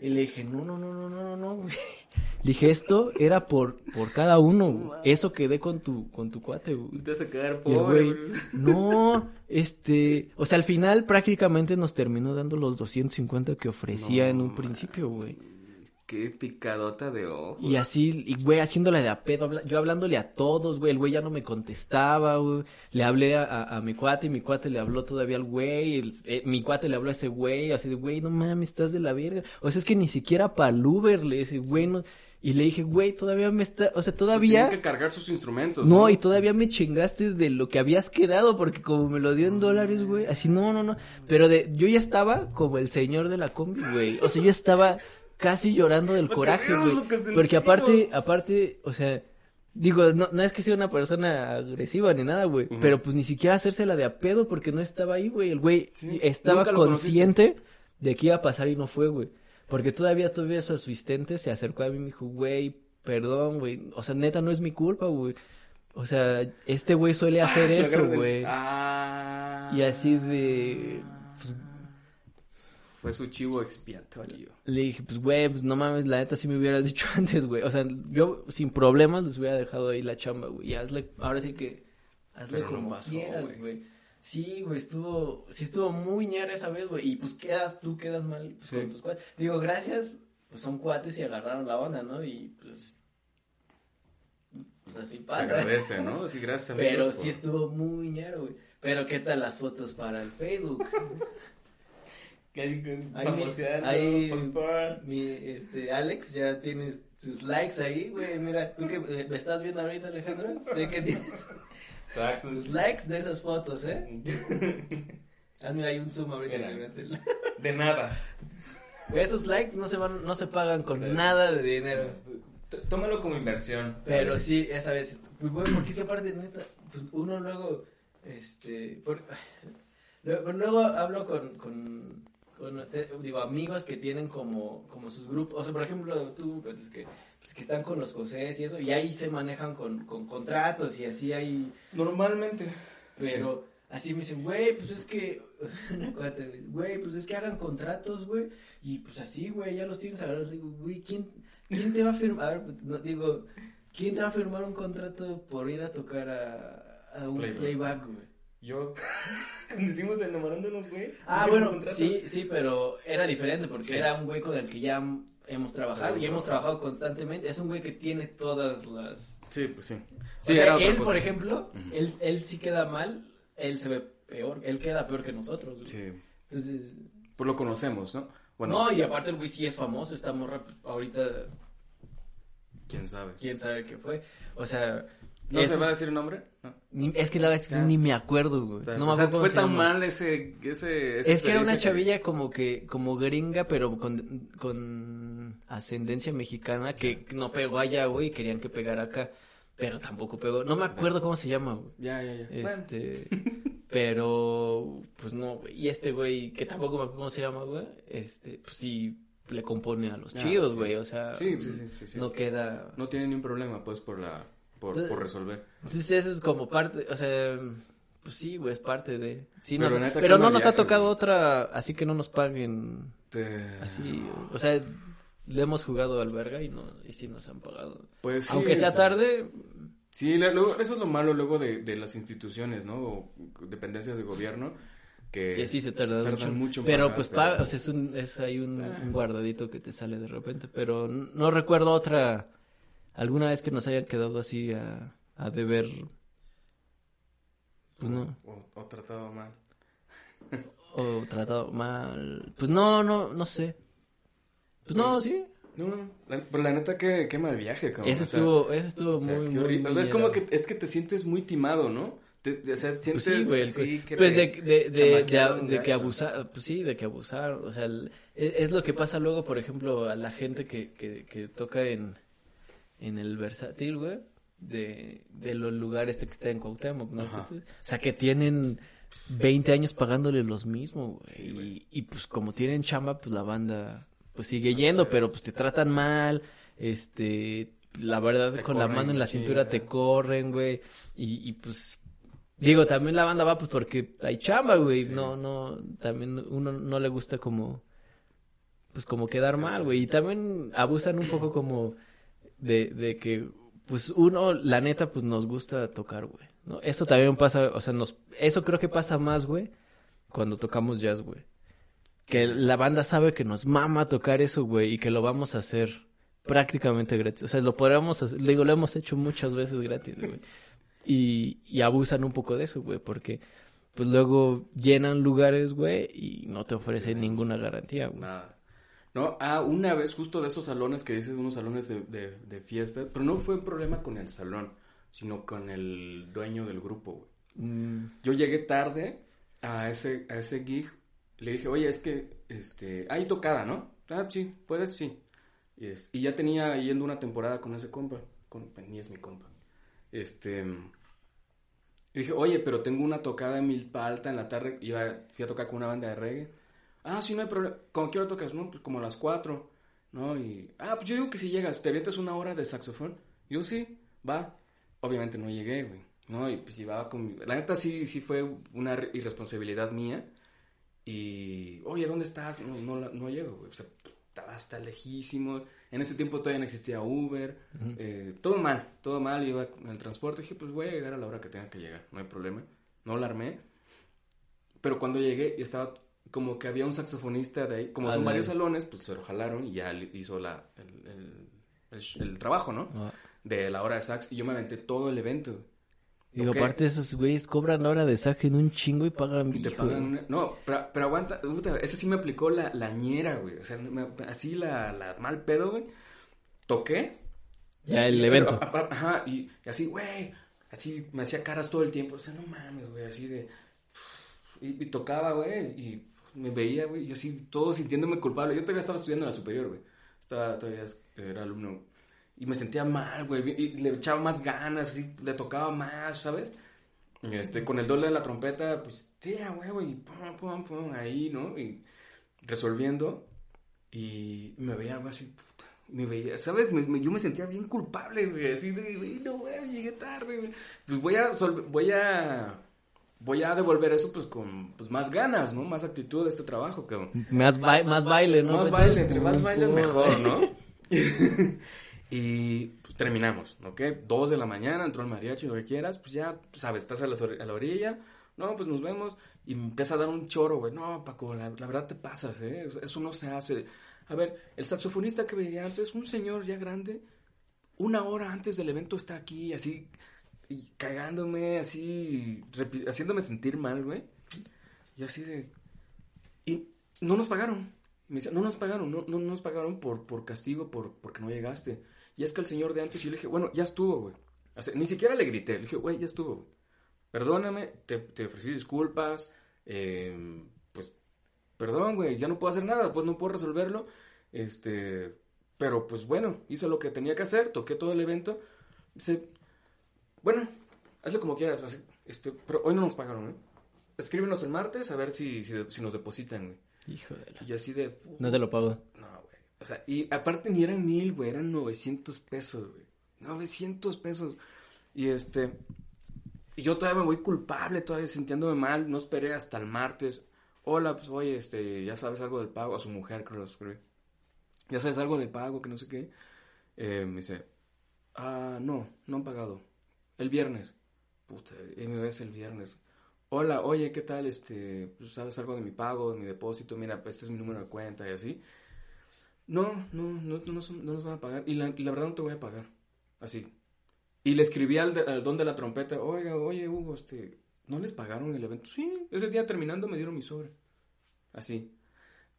Y le dije, no, no, no, no, no, no, no, güey. Le dije, esto era por, por cada uno, güey. Eso quedé con tu, con tu cuate, güey. Te vas a quedar Y el pobre, güey, no, este, o sea, al final prácticamente nos terminó dando los 250 que ofrecía en un principio, güey. Qué picadota de ojo. Y así, y güey, haciéndole de a pedo, yo hablándole a todos, güey, el güey ya no me contestaba, güey. Le hablé a, a- a mi cuate y mi cuate le habló todavía al güey, el- eh, mi cuate le habló a ese güey, así de, güey, no mames, estás de la verga. O sea, es que ni siquiera para el Uber le dice, güey, no. Y le dije, güey, todavía me está, o sea, todavía... Tienen que cargar sus instrumentos. No, y todavía me chingaste de lo que habías quedado, porque como me lo dio en dólares, güey, así no, no, no. Pero de, yo ya estaba como el señor de la combi, güey. O sea, yo estaba casi llorando del coraje, güey. Porque aparte, aparte, o sea, digo, no, no es que sea una persona agresiva ni nada, güey. Pero pues ni siquiera hacérsela de a pedo porque no estaba ahí, güey. El güey Sí, estaba consciente de que iba a pasar y no fue, güey. Porque todavía todavía su asistente se acercó a mí y me dijo, güey, perdón, güey. O sea, neta, no es mi culpa, güey. O sea, este güey suele hacer Lo eso, güey. Ah. Y así de... pues, Fue su chivo expiatorio. le dije, pues, güey, pues no mames, la neta sí me hubieras <laughs> dicho antes, güey. O sea, yo sin problemas les hubiera dejado ahí la chamba, güey. Y hazle, ahora sí que, hazle Pero no como pasó, quieras, güey. Sí, güey, estuvo, sí estuvo muy ñera esa vez, güey. Y pues quedas, tú quedas mal pues, Sí. con tus cuates. Digo, gracias, pues son cuates y agarraron la onda, ¿no? Y pues, pues así Se pasa. agradece, ¿no? <laughs> Sí, gracias a Pero sí estuvo muy ñero, güey. Pero qué tal las fotos para el Facebook. <laughs> Mi- ahí- Mi, este, Alex, ya tienes sus likes ahí, güey. Mira, tú que eh, me estás viendo ahorita, Alejandro, sé que tienes Exacto. sus likes de esas fotos, ¿eh? <laughs> Hazme ahí un zoom ahorita. Mira. De nada. Esos likes no se van, no se pagan con nada de dinero. Tómalo como inversión. Pero sí, esa vez, pues, güey, porque es que aparte, neta, pues uno luego, este, por- luego, luego hablo con, con, con, te- digo, amigos que tienen como, como sus grupos, o sea, por ejemplo, tú, pues, que, pues, que están con los José y eso, y ahí se manejan con, con contratos y así hay, Normalmente. pero así me dicen, güey, pues es que, <laughs> güey, pues es que hagan contratos, güey, y pues así, güey, ya los tienes agarrados. Digo, güey, ¿quién, ¿quién te va a firmar? Pues, no, digo, ¿quién te va a firmar un contrato por ir a tocar a, a un Playback. playback, güey? Yo. <laughs> Cuando hicimos enamorándonos, güey. Ah, bueno, sí, sí, pero era diferente porque Sí. era un güey con el que ya hemos trabajado y Hemos trabajado constantemente. Es un güey que tiene todas las... Sí, pues sí. O sea, era otra él, cosa. por ejemplo, él, él sí queda mal, él se ve peor, él queda peor que nosotros. güey. Sí. Entonces, Pues lo conocemos, ¿no? Bueno, no, y aparte el güey sí es famoso, esta morra, ahorita, quién sabe. quién sabe qué fue. O sea, ¿No es, se va a decir el nombre? No. ni- es que la verdad es que ni me acuerdo, güey. No me o sea, acuerdo fue tan llama. mal ese, ese, Es que era una chavilla como que, como gringa, pero con, con ascendencia mexicana que no pegó allá, güey, y querían que pegara acá. Pero tampoco pegó. No me acuerdo cómo se llama, güey. Ya, ya, ya. Bueno, Este, pero, pues no, güey. Y este güey, que tampoco me acuerdo cómo se llama, güey, este, pues sí le compone a los Ah, chidos, sí. güey, o sea, Sí, sí, sí, sí, sí. no queda. no tiene ni un problema, pues, por la, por, por resolver. Entonces eso es como parte, o sea, pues sí, güey, es parte de. Sí, Pero nos- neta, pero qué no nos ha tocado güey. otra, así que no nos paguen Te- así, o sea, le hemos jugado al verga y no, y sí nos han pagado. Pues sí, Aunque sea o sea, tarde, Sí, luego, eso es lo malo luego de, de las instituciones, ¿no? O dependencias de gobierno. Que, que sí se tarda mucho. mucho pero pagar, pues pero- paga, o sea, es un, es ahí un, Ah. un guardadito que te sale de repente, pero no recuerdo otra, alguna vez que nos hayan quedado así a, a deber, pues no, O, o tratado mal. <laughs> o tratado mal, pues no, no, no sé. Pues no, sí, No, no, la, pero la neta, qué, qué mal viaje, cabrón. Ese o sea, estuvo, estuvo o sea, muy, qué muy, es como que, es que te sientes muy timado, ¿no? Te, o sea, sientes Pues sí, güey. que pues de, de, de, que abusar, pues sí, de que abusar, o sea, el- es, es lo que pasa luego, por ejemplo, a la gente que, que, que toca en, en el versátil, güey, de, de los lugares este que está en Cuauhtémoc, ¿no? Ajá. O sea, que tienen 20 años pagándole los mismos, güey, Sí, güey. y, y pues como tienen chamba, pues la banda, pues sigue yendo, pero pues te tratan mal, este, la verdad, Te con la mano en la sí, cintura güey. te corren, güey, y, y pues Digo, también la banda va pues porque hay chamba, güey. Sí. No, no, también uno no le gusta como, pues como quedar mal, güey. Y también abusan un poco como de, de que, pues uno, la neta, pues nos gusta tocar, güey. ¿no? Eso también pasa, o sea, nos, eso creo que pasa más, güey, cuando tocamos jazz, güey. Que la banda sabe que nos mama tocar eso, güey, y que lo vamos a hacer prácticamente gratis. O sea, lo podríamos hacer, digo, lo hemos hecho muchas veces gratis, güey. Y, y abusan un poco de eso, güey, porque pues luego llenan lugares, güey, y no te ofrecen ninguna garantía, güey. Nada. No, ah, una vez justo de esos salones que dices, unos salones de, de, pero no fue un problema con el salón, sino con el dueño del grupo, güey. Mm, Yo llegué tarde a ese, a ese gig, le dije, oye, es que, este, hay tocada, ¿no? Ah, sí, puedes, sí. Y, es- y ya tenía yendo una temporada con ese compa, con, ni es mi compa. Este, y dije, oye, pero tengo una tocada en Milpa Alta en la tarde, iba, fui a tocar con una banda de reggae. Ah, sí, no hay problema. ¿Cómo quiero tocas? No, pues como a las 4. ¿No? Y, ah, pues yo digo que si llegas, ¿te avientas una hora de saxofón? Yo sí, va. Obviamente no llegué, güey. No, y pues llevaba con mi... La neta sí, sí fue una re- irresponsabilidad mía. Y, oye, ¿dónde estás? No, no, no llego, güey. O sea, estaba hasta lejísimo. En ese tiempo todavía no existía Uber. eh, todo mal, todo mal. Iba en el transporte. Dije, pues voy a llegar a la hora que tenga que llegar. No hay problema. No la armé. Pero cuando llegué, estaba como que había un saxofonista de ahí. Como son varios salones, pues se lo jalaron y ya hizo la, el, el- el- el trabajo, ¿no? ah. De la hora de sax. Y yo me aventé todo el evento. Digo, Ok. aparte esos güeyes cobran hora de sax en un chingo y pagan Y te pagan una- No, pero, pero aguanta, puta, eso sí me aplicó la, la ñera, güey. O sea, me- así la, la mal pedo, güey. Toqué. Ya el Y- evento. pero, a- a- ajá, y, y así, güey. Así me hacía caras todo el tiempo. O sea, no mames, güey, así de. Y, y tocaba, güey, y me veía, güey, yo así, todo sintiéndome culpable. Yo todavía estaba estudiando en la superior, güey. Estaba, todavía era alumno. Y me sentía mal, güey, y le echaba más ganas, así, le tocaba más, ¿sabes? Este, con el doble de la trompeta, pues, sí, a huevo, y pum, pum, pum, ahí, ¿no? Y resolviendo, y me veía algo así, puta, me veía, ¿sabes? Me- yo me sentía bien culpable, güey, así de, güey, no, güey, llegué tarde, güey. Pues voy a, voy a, voy a devolver eso, pues, con, pues, más ganas, ¿no? Más actitud de este trabajo, cabrón. Más, ba- más baile, ¿no? Más baile, entre más baile mejor, ¿no? <laughs> y pues, terminamos, ¿ok? Dos de la mañana, entró el mariachi, lo que quieras, pues ya, sabes, estás a la, or- a la orilla, no, pues nos vemos, y me empieza a dar un choro, güey, no, Paco, la, la verdad te pasas, ¿eh? Eso no se hace. A ver, el saxofonista que veía antes, un señor ya grande, una hora antes del evento está aquí, así, y cagándome, así, haciéndome sentir mal, güey. Y así de... Y no nos pagaron. Me decía, no nos pagaron, no, no nos pagaron por, por castigo, por, porque no llegaste. Y es que el señor de antes, yo le dije, bueno, ya estuvo, güey. Ni siquiera le grité, le dije, güey, ya estuvo. Perdóname, te, ofrecí disculpas, eh, pues, perdón, güey, ya no puedo hacer nada, pues no puedo resolverlo. Este, pero pues bueno, hizo lo que tenía que hacer, toqué todo el evento. Dice, bueno, hazlo como quieras, así, este, pero hoy no nos pagaron, ¿eh? Escríbenos el martes a ver si, si, si nos depositan, güey. Hijo de la... Y así de... No te lo pago. No, güey. O sea, y aparte ni eran mil, güey, eran 900 pesos, güey. 900 pesos. Y este... Y yo todavía me voy culpable, todavía sintiéndome mal. No esperé hasta el martes. Hola, pues oye, este, ya sabes algo del pago. A su mujer, creo que lo escribí. Ya sabes algo del pago, que no sé qué. Eh, me dice, ah, no, no han pagado. El viernes. Puta, ves el viernes. Hola, oye, ¿qué tal? Este, pues, ¿sabes algo de mi pago, de mi depósito? Mira, este es mi número de cuenta y así. No, no, no, no, nos- no nos van a pagar. Y la, y la verdad no te voy a pagar. Así. Y le escribí al, al don de la trompeta, oiga, oye, Hugo, este, ¿no les pagaron el evento? Sí, ese día terminando me dieron mi sobre. Así.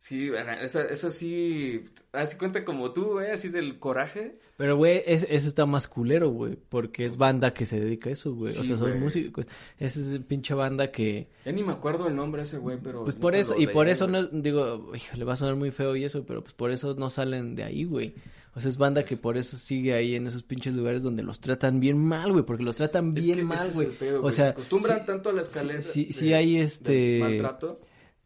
Sí, eso, eso sí, así cuenta como tú, güey, así del coraje. Pero, güey, es, eso está más culero, güey, porque es banda que se dedica a eso, güey. o sea, son güey. músicos. Esa es pinche banda que... Ya ni me acuerdo el nombre de ese güey, pero... Pues por eso, y por eso güey. no, digo, híjole, va a sonar muy feo y eso, pero pues por eso no salen de ahí, güey. O sea, es banda que por eso sigue ahí en esos pinches lugares donde los tratan bien mal, güey, porque los tratan Es bien que mal, es güey. O sea, se acostumbran sí- tanto a la escalera. sí- de- sí hay este- maltrato.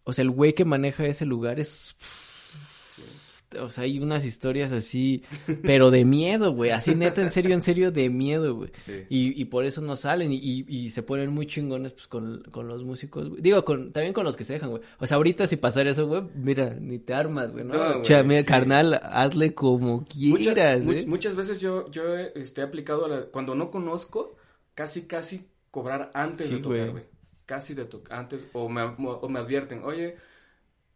O sea, el güey que maneja ese lugar es... O sea, hay unas historias así, pero de miedo, güey. Así neta, en serio, en serio, de miedo, güey. Sí. Y, y por eso no salen y, y, y se ponen muy chingones pues con, con los músicos, güey. Digo, con, también con los que se dejan, güey. O sea, ahorita si pasara eso, güey, mira, ni te armas, güey, ¿no? No, o sea, mira, sí. carnal, hazle como quieras, much- ¿eh? muchas veces yo, yo este, he aplicado, a la- cuando no conozco, casi, casi cobrar antes de tocar, güey. güey. Casi de tocar, antes, o me, o me advierten, oye,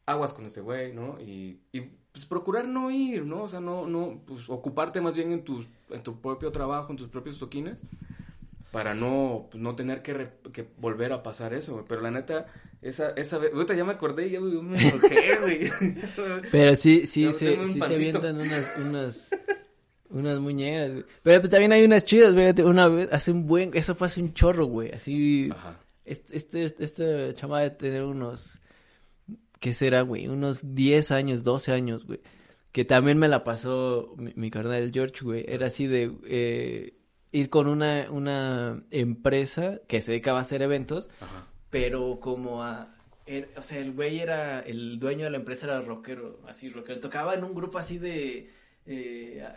aguas con este güey, ¿no? Y, y pues procurar no ir, ¿no? O sea, no, no, pues ocuparte más bien en tus, en tu propio trabajo, en tus propios toquines, para no, pues, no tener que, re- que volver a pasar eso, güey. Pero la neta, esa, esa vez, ahorita ya me acordé y ya me enojé, <laughs> güey. Pero sí, sí, Dame se, sí se avientan unas, unas, unas muñeras, güey. Pero pues, también hay unas chidas, güey. Una vez, hace un buen, eso fue hace un chorro, güey. Así, Ajá. Este, este, este chama de tener unos, ¿qué será, güey? Unos 10 años, 12 años, güey. Que también me la pasó mi, mi carnal George, güey. Era así de eh, ir con una, una empresa que se dedicaba a hacer eventos, Ajá. pero como a... er- o sea, el güey era, el dueño de la empresa era rockero, así rockero. Tocaba en un grupo así de... eh,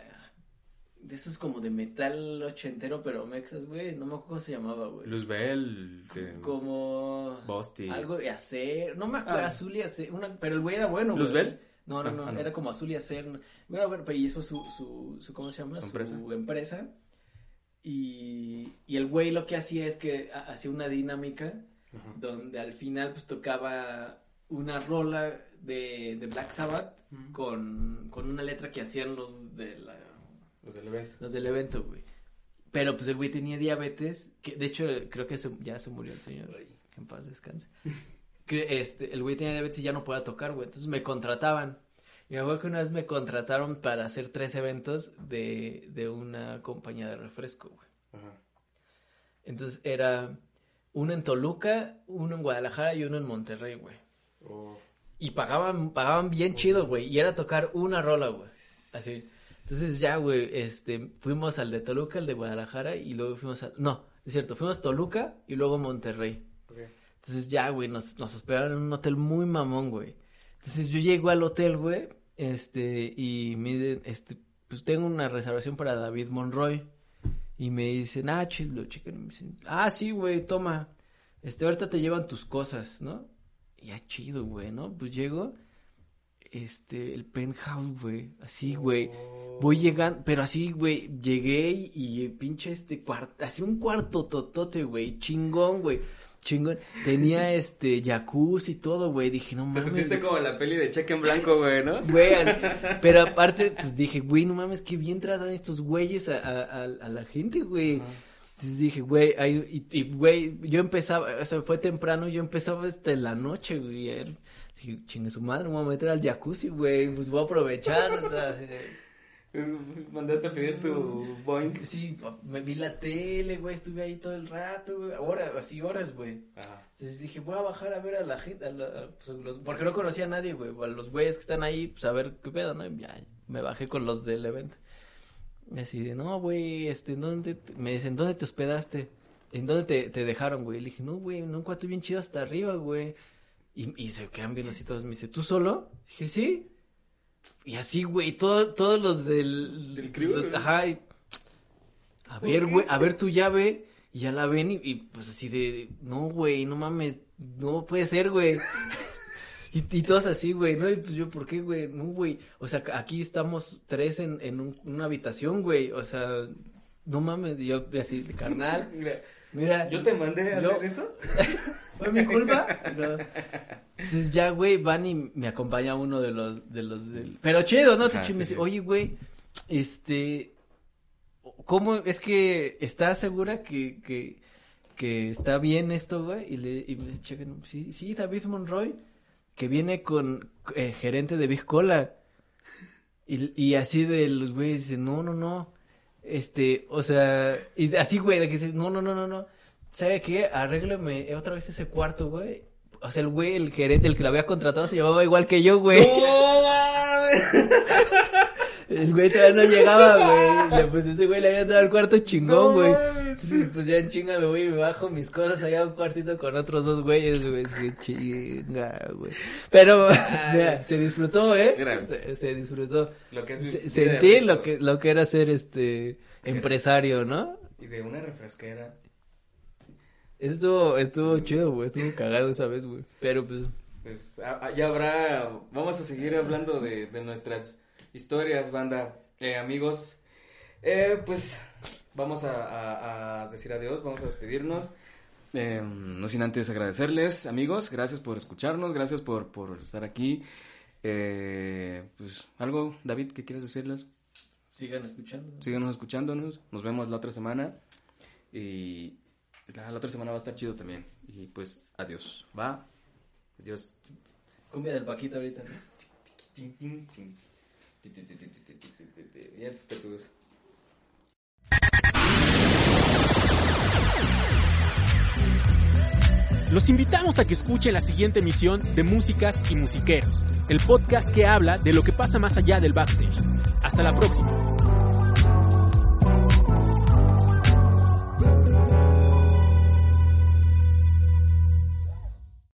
de esos como de metal ochentero, pero mexas, güey. No me acuerdo cómo se llamaba, güey. Luzbel, que... Como... Bosti. Algo de hacer, no me acuerdo, Ah. azul y hacer, una, pero el güey era bueno, güey. ¿Luzbel? No, no, Ah, no, ah, no. era como azul y hacer. no- Bueno, bueno, pero hizo su, su, su, ¿cómo se llama? ¿Su empresa? Su empresa. Y, y el güey lo que hacía es que ha- hacía una dinámica Ajá. donde al final pues tocaba una rola de, de Black Sabbath con, con una letra que hacían los de la, Los del evento. los del evento, güey. Pero pues el güey tenía diabetes, que de hecho creo que se- ya se murió el señor, que en paz descanse. <laughs> Que este, el güey tenía diabetes y ya no podía tocar, güey. Entonces me contrataban. Y me acuerdo que una vez me contrataron para hacer tres eventos de, de una compañía de refresco, güey. Ajá. Entonces era uno en Toluca, uno en Guadalajara y uno en Monterrey, güey. Oh. Y pagaban, pagaban bien chido, güey. Y era tocar una rola, güey. Así. Entonces ya, güey, este, fuimos al de Toluca, al de Guadalajara, y luego fuimos a... No, es cierto, fuimos a Toluca y luego Monterrey. Ok. Entonces ya, güey, nos, nos hospedaron en un hotel muy mamón, güey. Entonces yo llego al hotel, güey, este, y me este, pues tengo una reservación para David Monroy. Y me dicen, ah, chido, chequen. Me dicen, ah, sí, güey, toma. Este, ahorita te llevan tus cosas, ¿no? Y ya chido, güey, ¿no? Pues llego, este, el penthouse, güey, así, güey. Voy llegando, pero así, güey, llegué y, y pinche este cuarto, así un cuarto totote, güey, chingón, güey, chingón. Tenía <laughs> este jacuzzi y todo, güey, dije, no Te mames. sentiste como la peli de cheque en blanco, güey, ¿no? <laughs> Güey, <laughs> pero aparte, pues dije, güey, no mames, qué bien tratan estos güeyes a, a, a- la gente, güey. Entonces dije, güey, ay, y, y, güey, yo empezaba, o sea, fue temprano, yo empezaba hasta en la noche, güey. Dije, chingue su madre, me voy a meter al jacuzzi, güey, pues voy a aprovechar, o sea, Mandaste a pedir tu boing. sí, me vi la tele, güey, estuve ahí todo el rato, güey, horas, así horas, güey. Ajá. Entonces dije, voy a bajar a ver a la gente, a la- a, pues, los- porque no conocía a nadie, güey, a los güeyes que están ahí, pues a ver qué pedo, ¿no? Y ya, me bajé con los del evento. Y así de, no, güey, este, ¿en dónde? te-?" Me dicen, ¿dónde te hospedaste? ¿En dónde te, te dejaron, güey? Le dije, no, güey, en un cuarto bien chido hasta arriba, güey. Y, y se quedan viendo así todos, me dice, ¿tú solo? Dije, sí. Y así, güey, todo, todos los del... Del crew, los- ajá, y, a ver, güey, a ver tu llave. Y ya la ven y, y, pues así de, no, güey, no mames, no puede ser, güey. <laughs> Y, y todos así, güey, ¿no? Y pues yo, ¿por qué, güey? No, güey. O sea, aquí estamos tres en, en un- una habitación, güey. O sea, no mames, y yo así, de carnal. <laughs> Mira, ¿yo te mandé a Yo- hacer eso? <laughs> ¿fue mi culpa? No. <laughs> Entonces ya, güey, van y me acompaña uno de los, de los del... Pero chido, ¿no? Ajá, me dice, oye, güey, este... ¿Cómo es que estás segura que, que, que está bien esto, güey? Y le y me dice, chequen, sí, sí, David Monroy. que viene con eh, gerente de Big Cola. Y, y así de los güeyes dicen, no, no, no. Este, o sea, así, güey, de que dice, no, no, no, no, no. ¿Sabe qué? Arréglame otra vez ese cuarto, güey. O sea, el güey, el gerente, el que lo había contratado, se llamaba igual que yo, güey. ¡No! El güey todavía no llegaba, güey. <laughs> Le- Pues ese güey le había dado el cuarto chingón, No güey. Entonces, pues ya en chinga me voy y me bajo mis cosas allá a un cuartito con otros dos güeyes, güey. Chinga, güey. Pero, <laughs> mira, se disfrutó, ¿eh? Se, se disfrutó. Lo que es Se- sentí lo que, lo que era ser este empresario, ¿no? Y de una refresquera. Estuvo, estuvo chido, güey. Estuvo cagado esa vez, güey. Pero pues, Pues a- a- ya habrá, vamos a seguir hablando de, de nuestras historias, banda, eh, amigos. Eh, pues vamos a, a- a decir adiós, vamos a despedirnos. Eh, no sin antes agradecerles, amigos, gracias por escucharnos, gracias por, por estar aquí. Eh, pues algo, David, ¿qué quieres decirles? sigan escuchando. Síganos escuchándonos, nos vemos la otra semana y la, la otra semana va a estar chido también. Y pues adiós, va, adiós. Cumbia del Paquito ahorita. Los invitamos a que escuchen la siguiente emisión de Músicas y Musiqueros, el podcast que habla de lo que pasa más allá del backstage. Hasta la próxima.